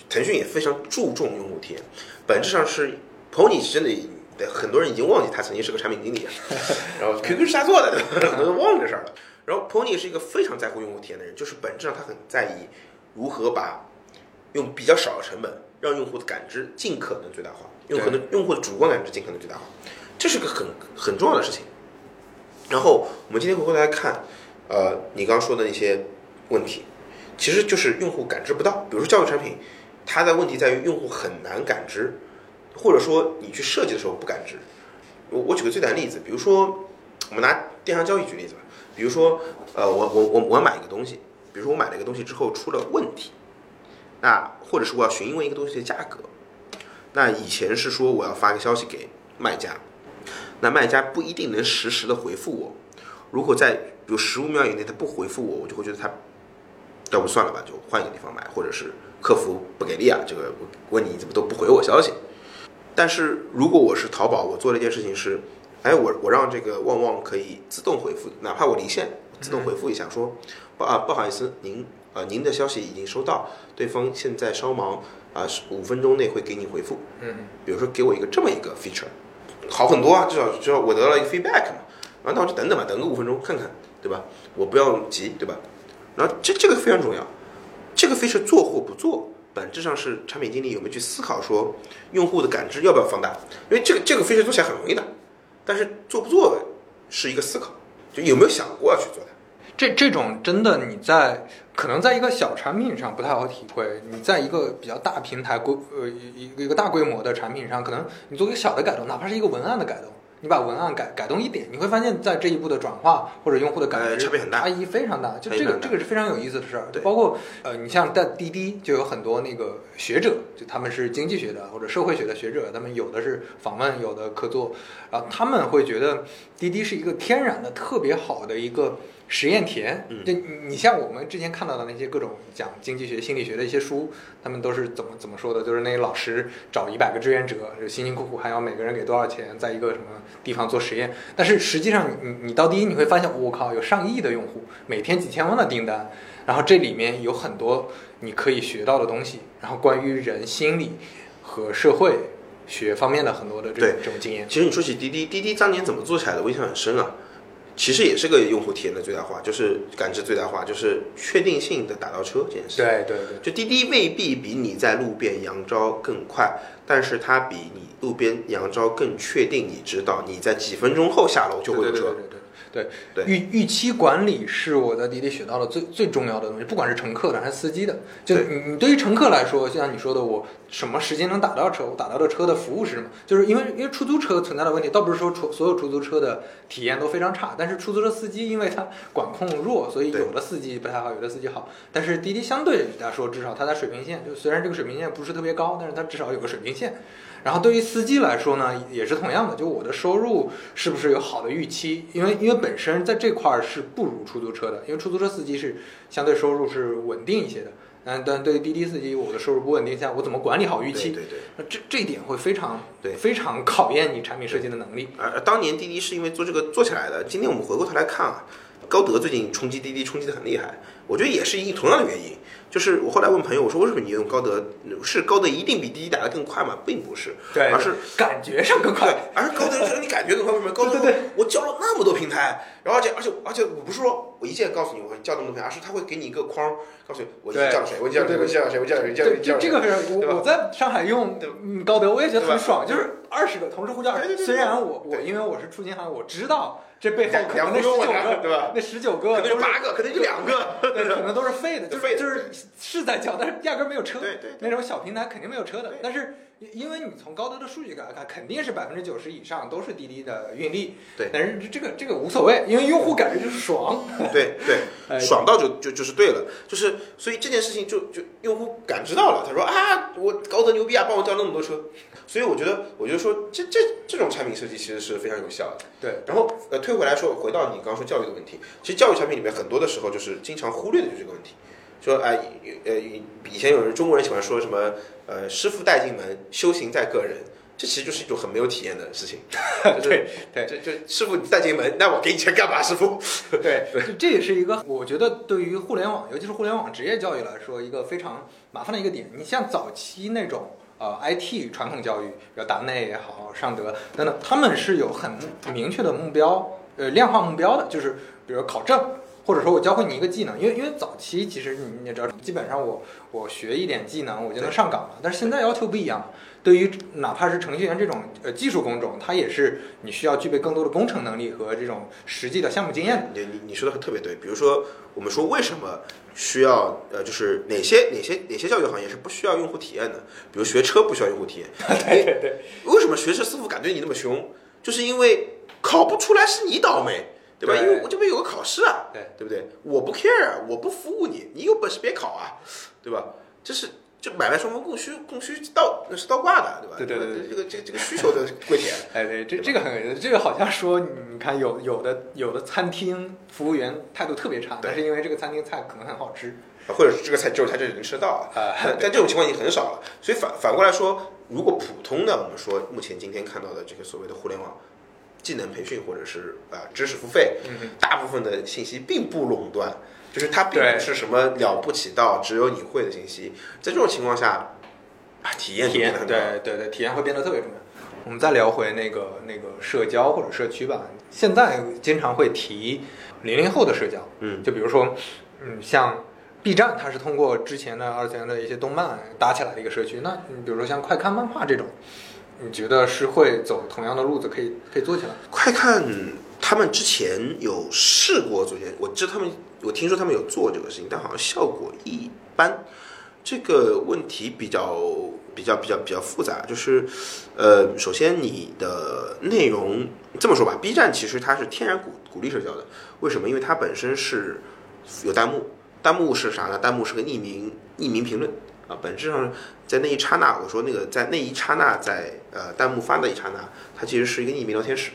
腾讯也非常注重用户体验，本质上是 Pony 真的，很多人已经忘记他曾经是个产品经理了，然后 QQ 是他做的，很多人忘了这事儿了。然后 Pony 是一个非常在乎用户体验的人，就是本质上他很在意如何把用比较少的成本让用户的感知尽可能最大化，用可能用户的主观感知尽可能最大化，这是个很很重要的事情。然后我们今天回过头来看，呃，你刚刚说的那些问题，其实就是用户感知不到。比如说教育产品，它的问题在于用户很难感知，或者说你去设计的时候不感知。我我举个最简单的例子，比如说我们拿电商交易举例子吧，比如说呃，我我我我买一个东西，比如说我买了一个东西之后出了问题，那或者是我要询问一个东西的价格，那以前是说我要发个消息给卖家，那卖家不一定能实时的回复我。如果在比如十五秒以内他不回复我，我就会觉得他，要不算了吧，就换一个地方买，或者是客服不给力啊，这个我问你怎么都不回我消息。但是如果我是淘宝，我做了一件事情是，哎，我我让这个旺旺可以自动回复，哪怕我离线，自动回复一下说，不啊不好意思，您呃您的消息已经收到，对方现在稍忙啊，五分钟内会给你回复。嗯，比如说给我一个这么一个 feature，好很多啊，至少至少我得到一个 feedback 嘛，然后那我就等等吧，等个五分钟看看，对吧？我不要急，对吧？然后这这个非常重要，这个 feature 做或不做，本质上是产品经理有没有去思考说用户的感知要不要放大，因为这个这个 feature 做起来很容易的，但是做不做是一个思考，就有没有想过要去做它。这这种真的你在可能在一个小产品上不太好体会，你在一个比较大平台规呃一个一个大规模的产品上，可能你做一个小的改动，哪怕是一个文案的改动，你把文案改改动一点，你会发现在这一步的转化或者用户的感知呃差别很大差异非常大。就这个这个是非常有意思的事儿。对包括呃，你像在滴滴就有很多那个学者，就他们是经济学的或者社会学的学者，他们有的是访问，有的客座，然后他们会觉得滴滴是一个天然的特别好的一个实验田。嗯就你你像我们之前看到的那些各种讲经济学、心理学的一些书，他们都是怎么怎么说的？就是那些老师找一百个志愿者，就辛辛苦苦还要每个人给多少钱，在一个什么地方做实验。但是实际上你，你你到第一你会发现，我靠，有上亿的用户，每天几千万的订单，然后这里面有很多你可以学到的东西，然后关于人心理和社会学方面的很多的这种这种经验。其实你说起滴滴，滴滴当年怎么做起来的，我印象很深啊。其实也是个用户体验的最大化，就是感知最大化，就是确定性的打到车这件事。对对对。就滴滴未必比你在路边扬招更快，但是它比你路边扬招更确定，你知道你在几分钟后下楼就会有车。对预预期管理是我在滴滴学到的最最重要的东西，不管是乘客的还是司机的。就你你对于乘客来说，就像你说的，我什么时间能打到车？我打到的车的服务是什么？就是因为因为出租车存在的问题，倒不是说出所有出租车的体验都非常差，但是出租车司机因为他管控弱，所以有的司机不太好，有的司机好。但是滴滴相对来说，至少它在水平线，就虽然这个水平线不是特别高，但是它至少有个水平线。然后对于司机来说呢，也是同样的，就我的收入是不是有好的预期？因为因为本身在这块儿是不如出租车的，因为出租车司机是相对收入是稳定一些的。但但对于滴滴司机，我的收入不稳定下，我怎么管理好预期？对对这这一点会非常对非常考验你产品设计的能力。而而当年滴滴是因为做这个做起来的。今天我们回过头来看啊，高德最近冲击滴滴冲击的很厉害，我觉得也是因同样的原因。就是我后来问朋友，我说为什么你用高德？是高德一定比滴滴打得更快吗？并不是，对，而是感觉上更快。而高德让你感觉更快，为什么？高德对对我交了那么多平台，然后而且而且而且我不是说我一键告诉你我叫那么多而是他会给你一个框，告诉你我叫了谁，我叫谁，我叫谁，我叫了谁，叫谁，对，这这个非常，我我在上海用高德，我也觉得很爽，就是二十个同时呼叫虽然我我对因为我是出行行，我知道这背后两可能那十九个，对吧？那十九个可能八个，可能就两个，对，可能都是废的，就是就是是在叫，但是压根儿没有车。对对那种小平台肯定没有车的。但是因因为你从高德的数据来看，肯定是百分之九十以上都是滴滴的运力。对但是这个这个无所谓，因为用户感觉就是爽。对 对，哎爽到就就就是对了，就是所以这件事情就就用户感知到了，他说啊，我高德牛逼啊，帮我叫那么多车，所以我觉得我就说这这这种产品设计其实是非常有效的。对，然后呃，退回来说，回到你刚刚说教育的问题，其实教育产品里面很多的时候就是经常忽略的就是这个问题，说哎呃以前有人中国人喜欢说什么呃师傅带进门，修行在个人。这其实就是一种很没有体验的事情，就是对对就就师傅带进门，那我给你钱干嘛？师傅，对，这这也是一个我觉得对于互联网，尤其是互联网职业教育来说，一个非常麻烦的一个点。你像早期那种呃 IT 传统教育，比如达内也好，尚德等等，他们是有很明确的目标，呃，量化目标的，就是比如考证。或者说我教会你一个技能，因为因为早期其实你你也知道，基本上我我学一点技能我就能上岗了，但是现在要求不一样。对于哪怕是程序员这种呃技术工种，它也是你需要具备更多的工程能力和这种实际的项目经验的。你你你说的特别对，比如说我们说为什么需要呃，就是哪些哪些哪些教育行业是不需要用户体验的？比如学车不需要用户体验，对对对，为什么学车师傅敢对你那么凶？就是因为考不出来是你倒霉，对吧？对因为我这边有个考试啊，对对不对？我不 care，我不服务你，你有本事别考啊，对吧？这是这买卖双方供需供需倒那是倒挂的，对吧？对对对对这个这个这个需求的跪舔，哎对，这这个很这个好像说，你看有有的有的餐厅服务员态度特别差，但是因为这个餐厅菜可能很好吃，或者是这个菜只有他这里能吃得到啊。啊、但但这种情况已经很少了，所以反反过来说，如果普通的我们说目前今天看到的这个所谓的互联网技能培训或者是啊、知识付费，嗯大部分的信息并不垄断，就是它并对不是什么了不起到只有你会的信息，在这种情况下，啊，体验体验对对对，体验会变得特别重要。我们再聊回那个那个社交或者社区吧，现在经常会提零零后的社交，嗯，就比如说，嗯，像 B 站，它是通过之前的二次元的一些动漫搭起来的一个社区。那你比如说像快看漫画这种，你觉得是会走同样的路子，可以可以做起来？快看他们之前有试过做这件，我知道他们，我听说他们有做这个事情，但好像效果一般。这个问题比较比较比较比较复杂，就是，呃，首先你的内容这么说吧，B 站其实它是天然鼓鼓励社交的，为什么？因为它本身是有弹幕，弹幕是啥呢？弹幕是个匿名匿名评论啊，本质上在那一刹那，我说那个在那一刹那，在呃弹幕发的一刹那，它其实是一个匿名聊天室。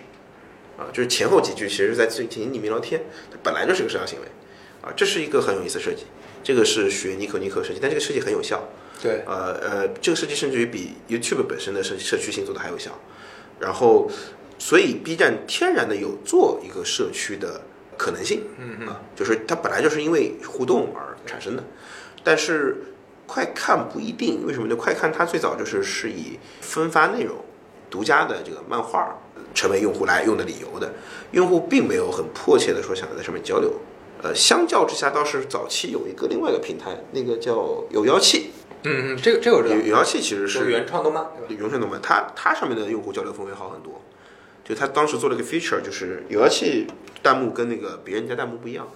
啊，啊，就是前后几句其实是在进进行匿名聊天，它本来就是个社交行为啊，这是一个很有意思的设计。这个是学尼可尼可设计，但这个设计很有效。对，呃呃，这个设计甚至于比 YouTube 本身的社社区性做的还有效。然后，所以 B 站天然的有做一个社区的可能性，嗯嗯啊，就是它本来就是因为互动而产生的。但是快看不一定，为什么呢？快看它最早就是是以分发内容、独家的这个漫画成为用户来用的理由的，用户并没有很迫切的说想要在上面交流。呃，相较之下，倒是早期有一个另外一个平台，那个叫有妖气。嗯嗯，这个这个我知道有，有妖气其实是原创动漫对吧？原创动漫，它它上面的用户交流氛围好很多。就它当时做了一个 feature，就是有妖气弹幕跟那个别人家弹幕不一样，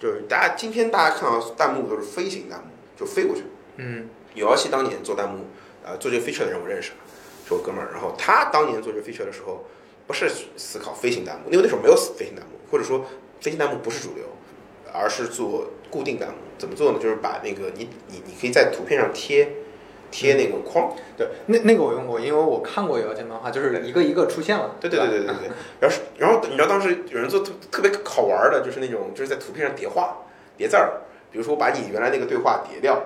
就是大家今天大家看到弹幕都是飞行弹幕，就飞过去。嗯有妖气当年做弹幕，呃，做这个 feature 的人我认识，是我哥们儿。然后他当年做这个 feature 的时候，不是思考飞行弹幕，因为那时候没有飞行弹幕，或者说飞行弹幕不是主流，而是做固定弹幕。怎么做呢？就是把那个你你你可以在图片上贴贴那个框，对，那那个我用过，因为我看过有妖精漫画，就是一个一个出现了。对对对对对对。然后是然后你知道当时有人做特特别好玩的，就是那种就是在图片上叠画叠字儿，比如说我把你原来那个对话叠掉，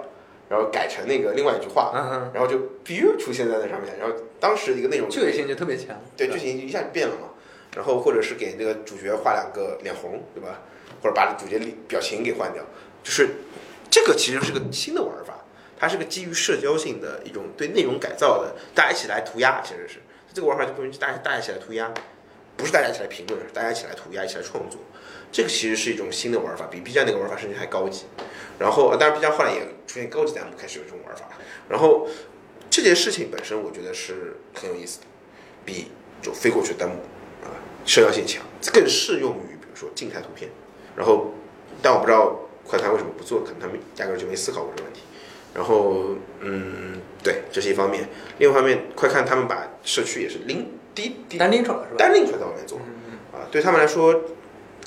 然后改成那个另外一句话，然后就 biu 出现在那上面，然后当时一个内容趣味性就特别强。对剧情一下就变了嘛。然后或者是给那个主角画两个脸红，对吧？或者把主角表情给换掉，就是这个其实是个新的玩法，它是个基于社交性的一种对内容改造的，大家一起来涂鸦，其实是这个玩法就不能大家大家一起来涂鸦，不是大家一起来评论，是大家一起来涂鸦，一起来创作。这个其实是一种新的玩法，比 B 站那个玩法甚至还高级。然后，呃当然 B 站后来也出现高级弹幕，开始有这种玩法。然后这件事情本身，我觉得是很有意思的，比就飞过去的弹幕啊社交性强，更适用于比如说静态图片。然后，但我不知道快看为什么不做，可能他们压根儿就没思考过这个问题。然后，嗯，对，这是一方面。另一方面，快看他们把社区也是拎低低单拎出来是吧？单拎出来在外面做嗯啊，对他们来说，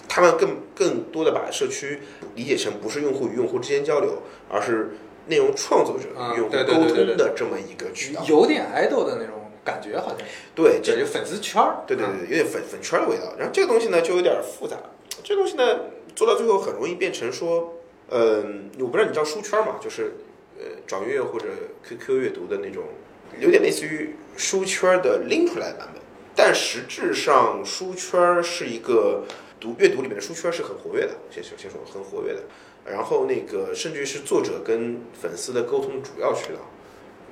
他们更更多的把社区理解成不是用户与用户之间交流，而是内容创作者啊与用户沟通的这么一个渠道。有点爱豆的那种感觉，好像是。对，这这就粉丝圈儿。对对对，有点粉粉圈的味道。然后这个东西呢，就有点复杂。这个东西呢，做到最后很容易变成说，嗯、我不知道你知道书圈嘛，就是呃掌阅或者 QQ 阅读的那种，有点类似于书圈的拎出来的版本。但实质上，书圈是一个读阅读里面的书圈是很活跃的，先说先说很活跃的。然后那个甚至于是作者跟粉丝的沟通主要渠道。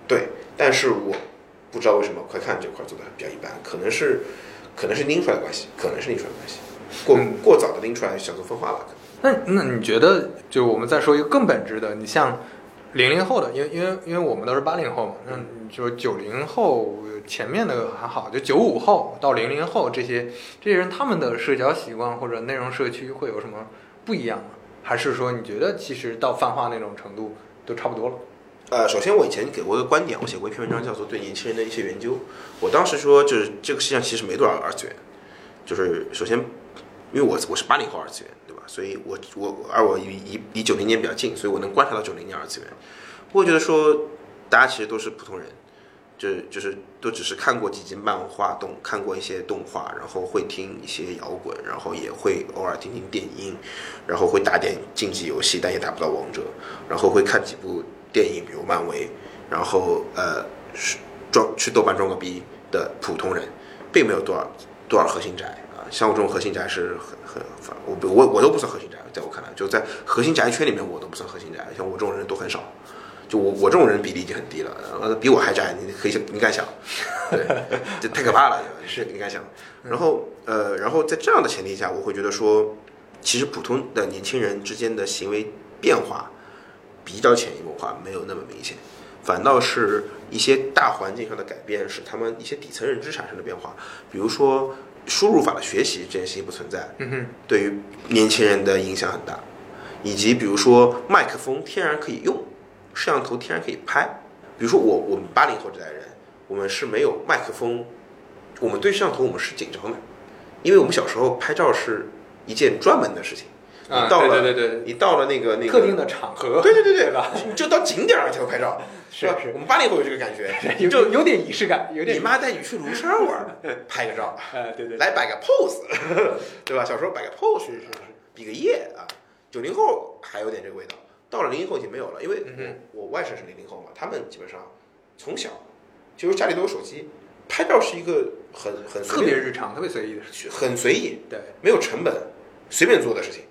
对，但是我不知道为什么快看这块做的比较一般，可能是可能是拎出来的关系，可能是拎出来的关系，过嗯过早的拎出来想做分化吧。可能那那你觉得，就我们再说一个更本质的，你像零零后的，因为因为因为我们都是八零后嘛，那你就九零后前面的还好，就九五后到零零后这些这些人，他们的社交习惯或者内容社区会有什么不一样吗？还是说你觉得其实到泛化那种程度都差不多了？呃，首先我以前给过一个观点，我写过一篇文章叫做《对年轻人的一些研究》。我当时说，就是这个世界上其实没多少二次元，就是首先，因为我我是八零后二次元，对吧？所以我我而我以以以九零年比较近，所以我能观察到九零年二次元。我觉得说，大家其实都是普通人，就就是都只是看过几集漫画动，看过一些动画，然后会听一些摇滚，然后也会偶尔听听电音，然后会打点竞技游戏，但也打不到王者，然后会看几部电影，比如漫威，然后呃装去豆瓣装个逼的普通人，并没有多少多少核心宅啊。像我这种核心宅是很很我我我都不算核心宅，在我看来，就在核心宅圈里面我都不算核心宅，像我这种人都很少。就我我这种人比例已经很低了，呃，比我还宅，你可以想你敢想？对，这太可怕了，是你敢想？然后呃，然后在这样的前提下，我会觉得说，其实普通的年轻人之间的行为变化比较潜移默化，没有那么明显，反倒是一些大环境上的改变，使他们一些底层认知产生的变化，比如说输入法的学习这件事情不存在，嗯哼，对于年轻人的影响很大，以及比如说麦克风天然可以用，摄像头天然可以拍。比如说我我们八零后这代人，我们是没有麦克风，我们对摄像头我们是紧张的，因为我们小时候拍照是一件专门的事情，啊你到了，对对对对你到了那个那个特定的场合，对对对对就到景点儿才会拍照，吧？是是我们八零后有这个感觉，有就有点仪式感，有点你妈带你去庐山玩儿，拍个照，哎，对对，来摆个 pose，对吧？小时候摆个 pose，是是是，比个耶啊。九零后还有点这个味道，到了零零后已经没有了，因为嗯我我外甥是零零后嘛，他们基本上从小就是家里都有手机，拍照是一个很很随特别日常、特别随意的事情。很随意，对，没有成本，随便做的事情，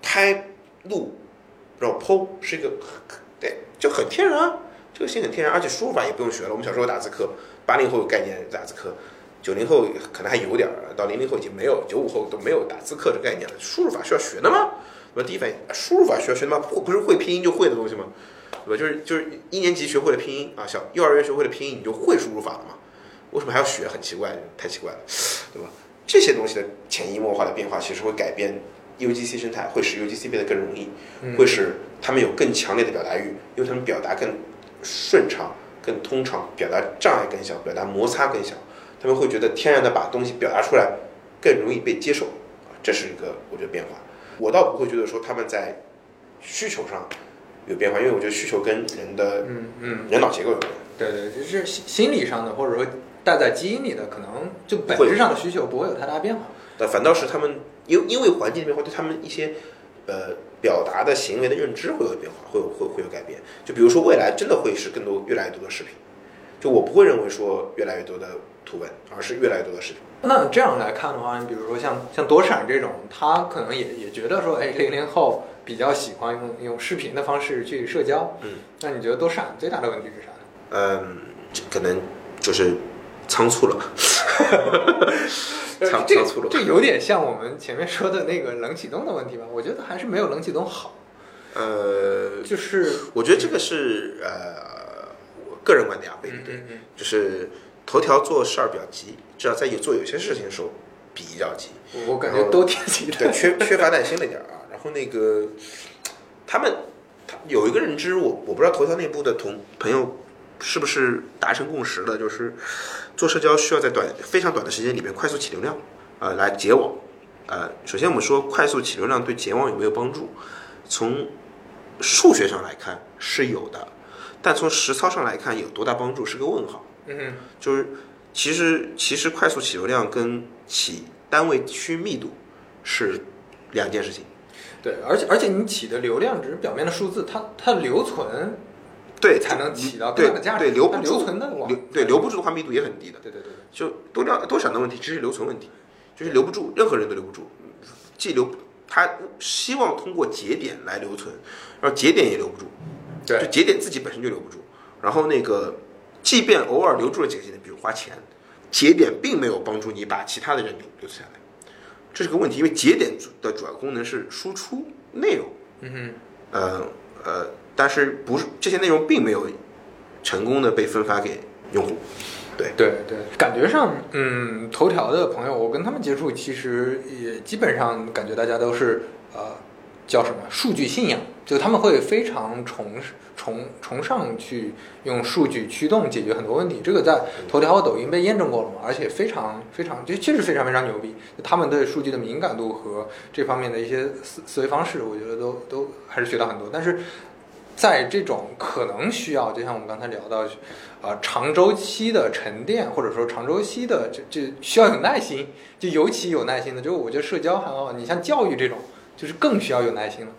拍录，然后剖是一个对就很天然啊，这个性很天然，而且输入法也不用学了。我们小时候打字课，八零后有概念打字课，九零后可能还有点儿，到零零后已经没有，九五后都没有打字课这概念了。输入法需要学的吗？我第一反应，啊输入法需要学的吗？不不是会拼音就会的东西吗？对吧？就是就是一年级学会了拼音啊，小幼儿园学会了拼音，你就会输入法了嘛？为什么还要学？很奇怪，太奇怪了，对吧？这些东西的潜移默化的变化，其实会改变 UGC 生态，会使 UGC 变得更容易，嗯会使他们有更强烈的表达欲，因为他们表达更顺畅、更通畅，表达障碍更小，表达摩擦更小，他们会觉得天然的把东西表达出来更容易被接受，啊，这是一个我觉得变化。我倒不会觉得说他们在需求上有变化，因为我觉得需求跟人的嗯嗯，人脑结构有关。对对，就是心心理上的，或者说带在基因里的，可能就本质上的需求不会有太大变化。但反倒是他们因因为环境的变化，对他们一些呃表达的行为的认知会有变化，会有会会有改变。就比如说未来真的会是更多越来越多的视频，就我不会认为说越来越多的图文，而是越来越多的视频。那这样来看的话，你比如说像像躲闪这种，他可能也也觉得说，哎，零零后比较喜欢用用视频的方式去社交。嗯，那你觉得躲闪最大的问题是啥呢？嗯，可能就是仓促了，仓仓促了。这有点像我们前面说的那个冷启动的问题吧？我觉得还是没有冷启动好。呃，就是我觉得这个是呃我个人观点啊，对。嗯嗯就是头条做事儿比较急，至少在有做有些事情的时候比较急。嗯，我感觉都挺急的。对，缺 缺乏耐心了点儿啊。然后那个他们他有一个认知，我我不知道头条内部的同朋友是不是达成共识了，就是做社交需要在短非常短的时间里面快速起流量，呃，来结网。呃，首先我们说快速起流量对结网有没有帮助？从数学上来看是有的，但从实操上来看有多大帮助是个问号。嗯就是其实其实快速起流量跟起单位区密度是两件事情。对，而且而且你起的流量只是表面的数字，它它留存对，才能起到更对大的价值。对留留住存的网留对留不住的话密度也很低的。对对对对，就多量多想的问题，只是留存问题，就是留不住，任何人都留不住。既留他希望通过节点来留存，然后节点也留不住，对就节点自己本身就留不住。然后那个，即便偶尔留住了几个节点，比如花钱，节点并没有帮助你把其他的人留留下来，这是个问题。因为节点的主要功能是输出内容，嗯哼呃呃，但是不是这些内容并没有成功的被分发给用户。对，对对，感觉上，嗯，头条的朋友，我跟他们接触，其实也基本上感觉大家都是呃，叫什么数据信仰，就他们会非常崇崇崇尚去用数据驱动解决很多问题。这个在头条和抖音被验证过了嘛，而且非常非常，就确实非常非常牛逼。他们对数据的敏感度和这方面的一些思思维方式，我觉得都都还是学到很多。但是在这种可能需要，就像我们刚才聊到，啊、长周期的沉淀，或者说长周期的这这需要有耐心，就尤其有耐心的，就我觉得社交还好，你像教育这种，就是更需要有耐心了。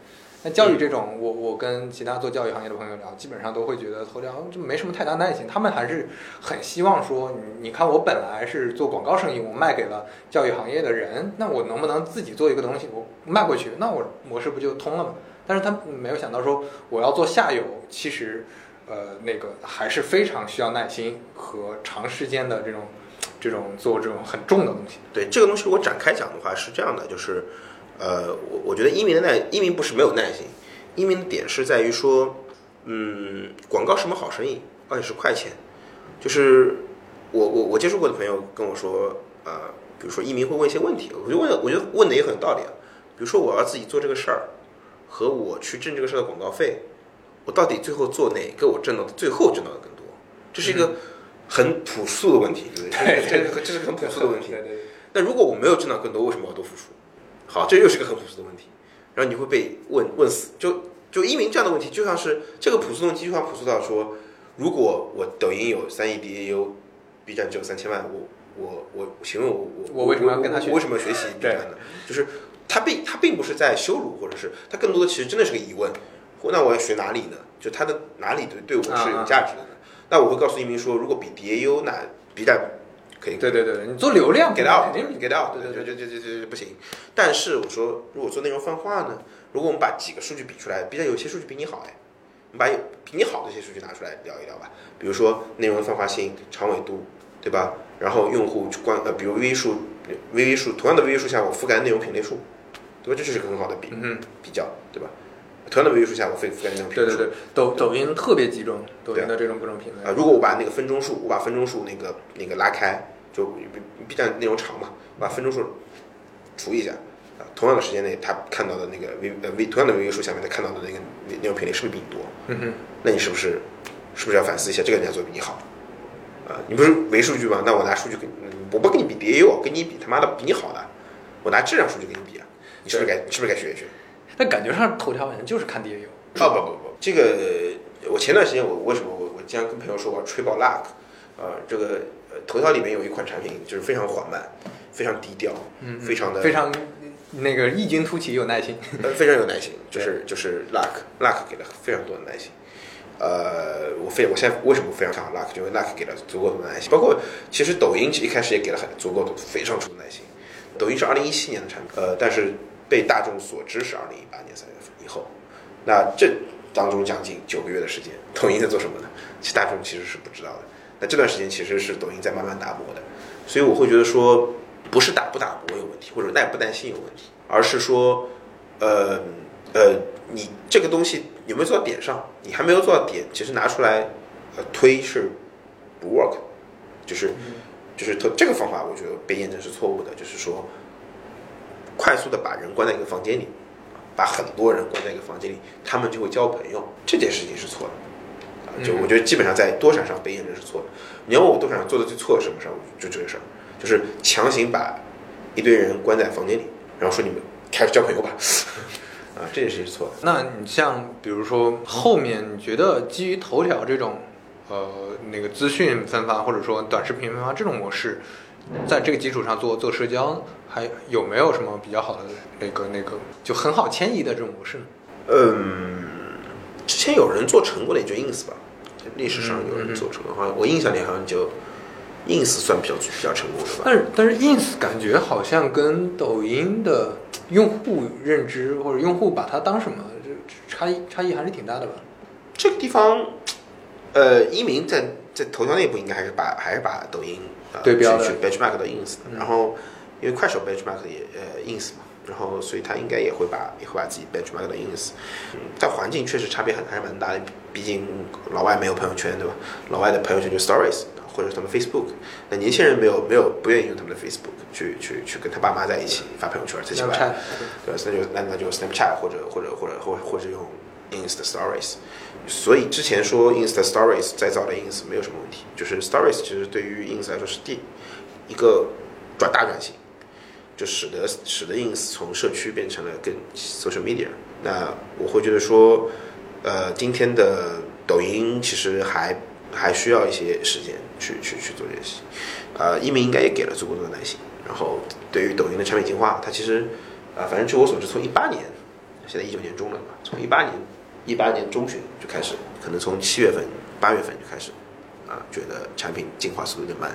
那教育这种，我我跟其他做教育行业的朋友聊，基本上都会觉得头条就没什么太大耐心，他们还是很希望说，你你看我本来是做广告生意，我卖给了教育行业的人，那我能不能自己做一个东西，我卖过去，那我模式不就通了吗？但是他没有想到说，我要做下游，其实，呃，那个还是非常需要耐心和长时间的这种，这种做这种很重的东西。对这个东西，我展开讲的话是这样的，就是，呃，我我觉得一鸣的耐，一鸣不是没有耐心，一鸣的点是在于说，嗯，广告是门好生意，而且是快钱，就是我我我接触过的朋友跟我说，呃，比如说一鸣会问一些问题，我就问，我觉得问的也很有道理啊，比如说我要自己做这个事儿，和我去挣这个事儿的广告费，我到底最后做哪个我挣到的最后挣到的更多？这是一个很朴素的问题，对不对？这这这是很朴素的问题。对对对。那如果我没有挣到更多，为什么我要多付出？好，这又是个很朴素的问题。然后你会被问问死。就就一鸣这样的问题，就像是这个朴素动机，就像朴素到说，如果我抖音有三亿 DAU，B 站只有三千万，我我我，请问我我我为什么要跟他学我为什么要学习 B 站呢？就是他并他并不是在羞辱，或者是他更多的其实真的是个疑问。或那我要学哪里呢？就他的哪里对对我是有价值的呢？那我会告诉一鸣说，如果比 DAU，那 B 站可以对对对，你做流量给到肯定给到，对对对对对对对不行。但是我说，如果做内容泛化呢？如果我们把几个数据比出来，B 站有些数据比你好哎，你把有比你好的一些数据拿出来聊一聊吧。比如说内容泛化性、长尾度，对吧？然后用户关呃，比如 VV 数，VV 数同样的 VV 数下，我覆盖内容品类数，对吧？这就是个很好的比嗯比较，对吧？同样的 VV 数下，我覆覆盖的内容品类数，对对对，抖抖音特别集中，抖音的这种各种品类啊，如果我把那个分钟数，我把分钟数那个那个拉开，就 B 站内容长嘛，把分钟数除一下，啊，同样的时间内，他看到的那个 V 呃 V 同样的 V 数下面，他看到的那个内容品类是不是比你多？嗯哼，那你是不是是不是要反思一下，这个人家做的比你好？啊，你不是唯数据吗？那我拿数据跟我不跟你比 DAU，跟你比他妈的比你好的，我拿质量数据跟你比啊，你是不是该你是不是该学一学？但感觉上头条好像就是看 DAU。哦不不不，这个我前段时间我为什么我我经常跟朋友说我要吹爆 Luck，呃，这个呃头条里面有一款产品就是非常缓慢，非常低调，嗯，非常的非常那个异军突起，有耐心。呃非常有耐心，就是就是 Luck Luck 给了非常多的耐心。呃，我非我现在为什么非常看好 Luck，就因为 Luck 给了足够的耐心，包括其实抖音一开始也给了很足够的非常足的耐心。抖音是二零一七年的产品，呃，但是被大众所知是二零一八年三月份以后。那这当中将近九个月的时间，抖音在做什么呢？其实大众其实是不知道的。那这段时间其实是抖音在慢慢打磨的，所以我会觉得说，不是打不打磨有问题，或者耐不耐心有问题，而是说，呃呃，你这个东西有没有做到点上？你还没有做到点，其实拿出来呃推是不 work，就是就是特这个方法，我觉得被验证是错误的，就是说，快速的把人关在一个房间里。把很多人关在一个房间里，他们就会交朋友，这件事情是错的。啊，就我觉得基本上在多闪上被验证是错的。你要问我多闪上做的最错的什么事儿，就这个事儿，就是强行把一堆人关在房间里，然后说你们开始交朋友吧。啊，这件事情是错的。那你像比如说后面，你觉得基于头条这种呃那个资讯分发或者说短视频分发这种模式，在这个基础上做做社交，还有没有什么比较好的那个那个就很好迁移的这种模式呢？嗯，之前有人做成过的也就 ins 吧，历史上有人做成功，好像我印象里好像就 ins 算比较比较成功的吧。但是但是 ins 感觉好像跟抖音的用户认知或者用户把它当什么，这这差异差异还是挺大的吧？这个地方，呃，一鸣在在头条内部应该还是把还是把抖音呃对标去去 benchmark 到 ins，、嗯然后因为快手 benchmark 也呃 ins 嘛，然后所以他应该也会把也会把自己 benchmark 到 ins，嗯，但环境确实差别很还是蛮大的，毕竟老外没有朋友圈对吧？老外的朋友圈就 stories 或者是他们 Facebook，那年轻人没有没有不愿意用他们的 Facebook 去去去跟他爸妈在一起发朋友圈，才奇怪。对？那就那那就 Snapchat 或者或者或者或或者用 Ins 的 Stories。所以之前说 Ins 的 Stories 再造的 Ins 没有什么问题，就是 Stories 其实对于 Ins 来说是第一个转大转型，就使得使得 Ins 从社区变成了更 social media。那我会觉得说，呃，今天的抖音其实还还需要一些时间去去去做这些事情。呃，一鸣应该也给了足够多的耐心。然后对于抖音的产品进化，它其实啊、反正据我所知，从一八年，现在一九年中了嘛，从一八年一八年中旬就开始，可能从七月份、八月份就开始啊、觉得产品进化速度有点慢，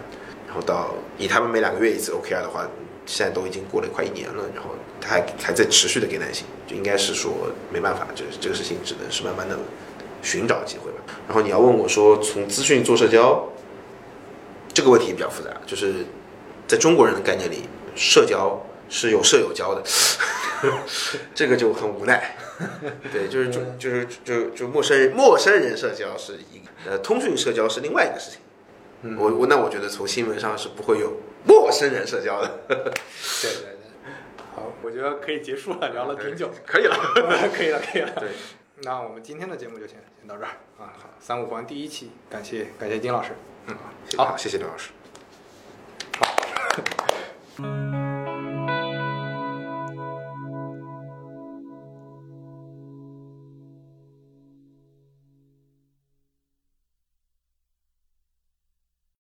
然后到以他们每两个月一次 OKR 的话，现在都已经过了快一年了，然后他还还在持续的给耐心，就应该是说没办法，这这个事情只能是慢慢的寻找机会吧。然后你要问我说，从资讯做社交这个问题比较复杂，就是在中国人的概念里，社交是有舍有交的，这个就很无奈。对，就是就就是就就陌生人陌生人社交是一个，呃，通讯社交是另外一个事情。嗯我我那我觉得从新闻上是不会有陌生人社交的。对对对，好，我觉得可以结束了，聊了挺久，可以了，可以了，可以了。对，那我们今天的节目就先先到这儿啊。好，三五环第一期，感谢感谢金老师。嗯，好，谢谢刘老师。好。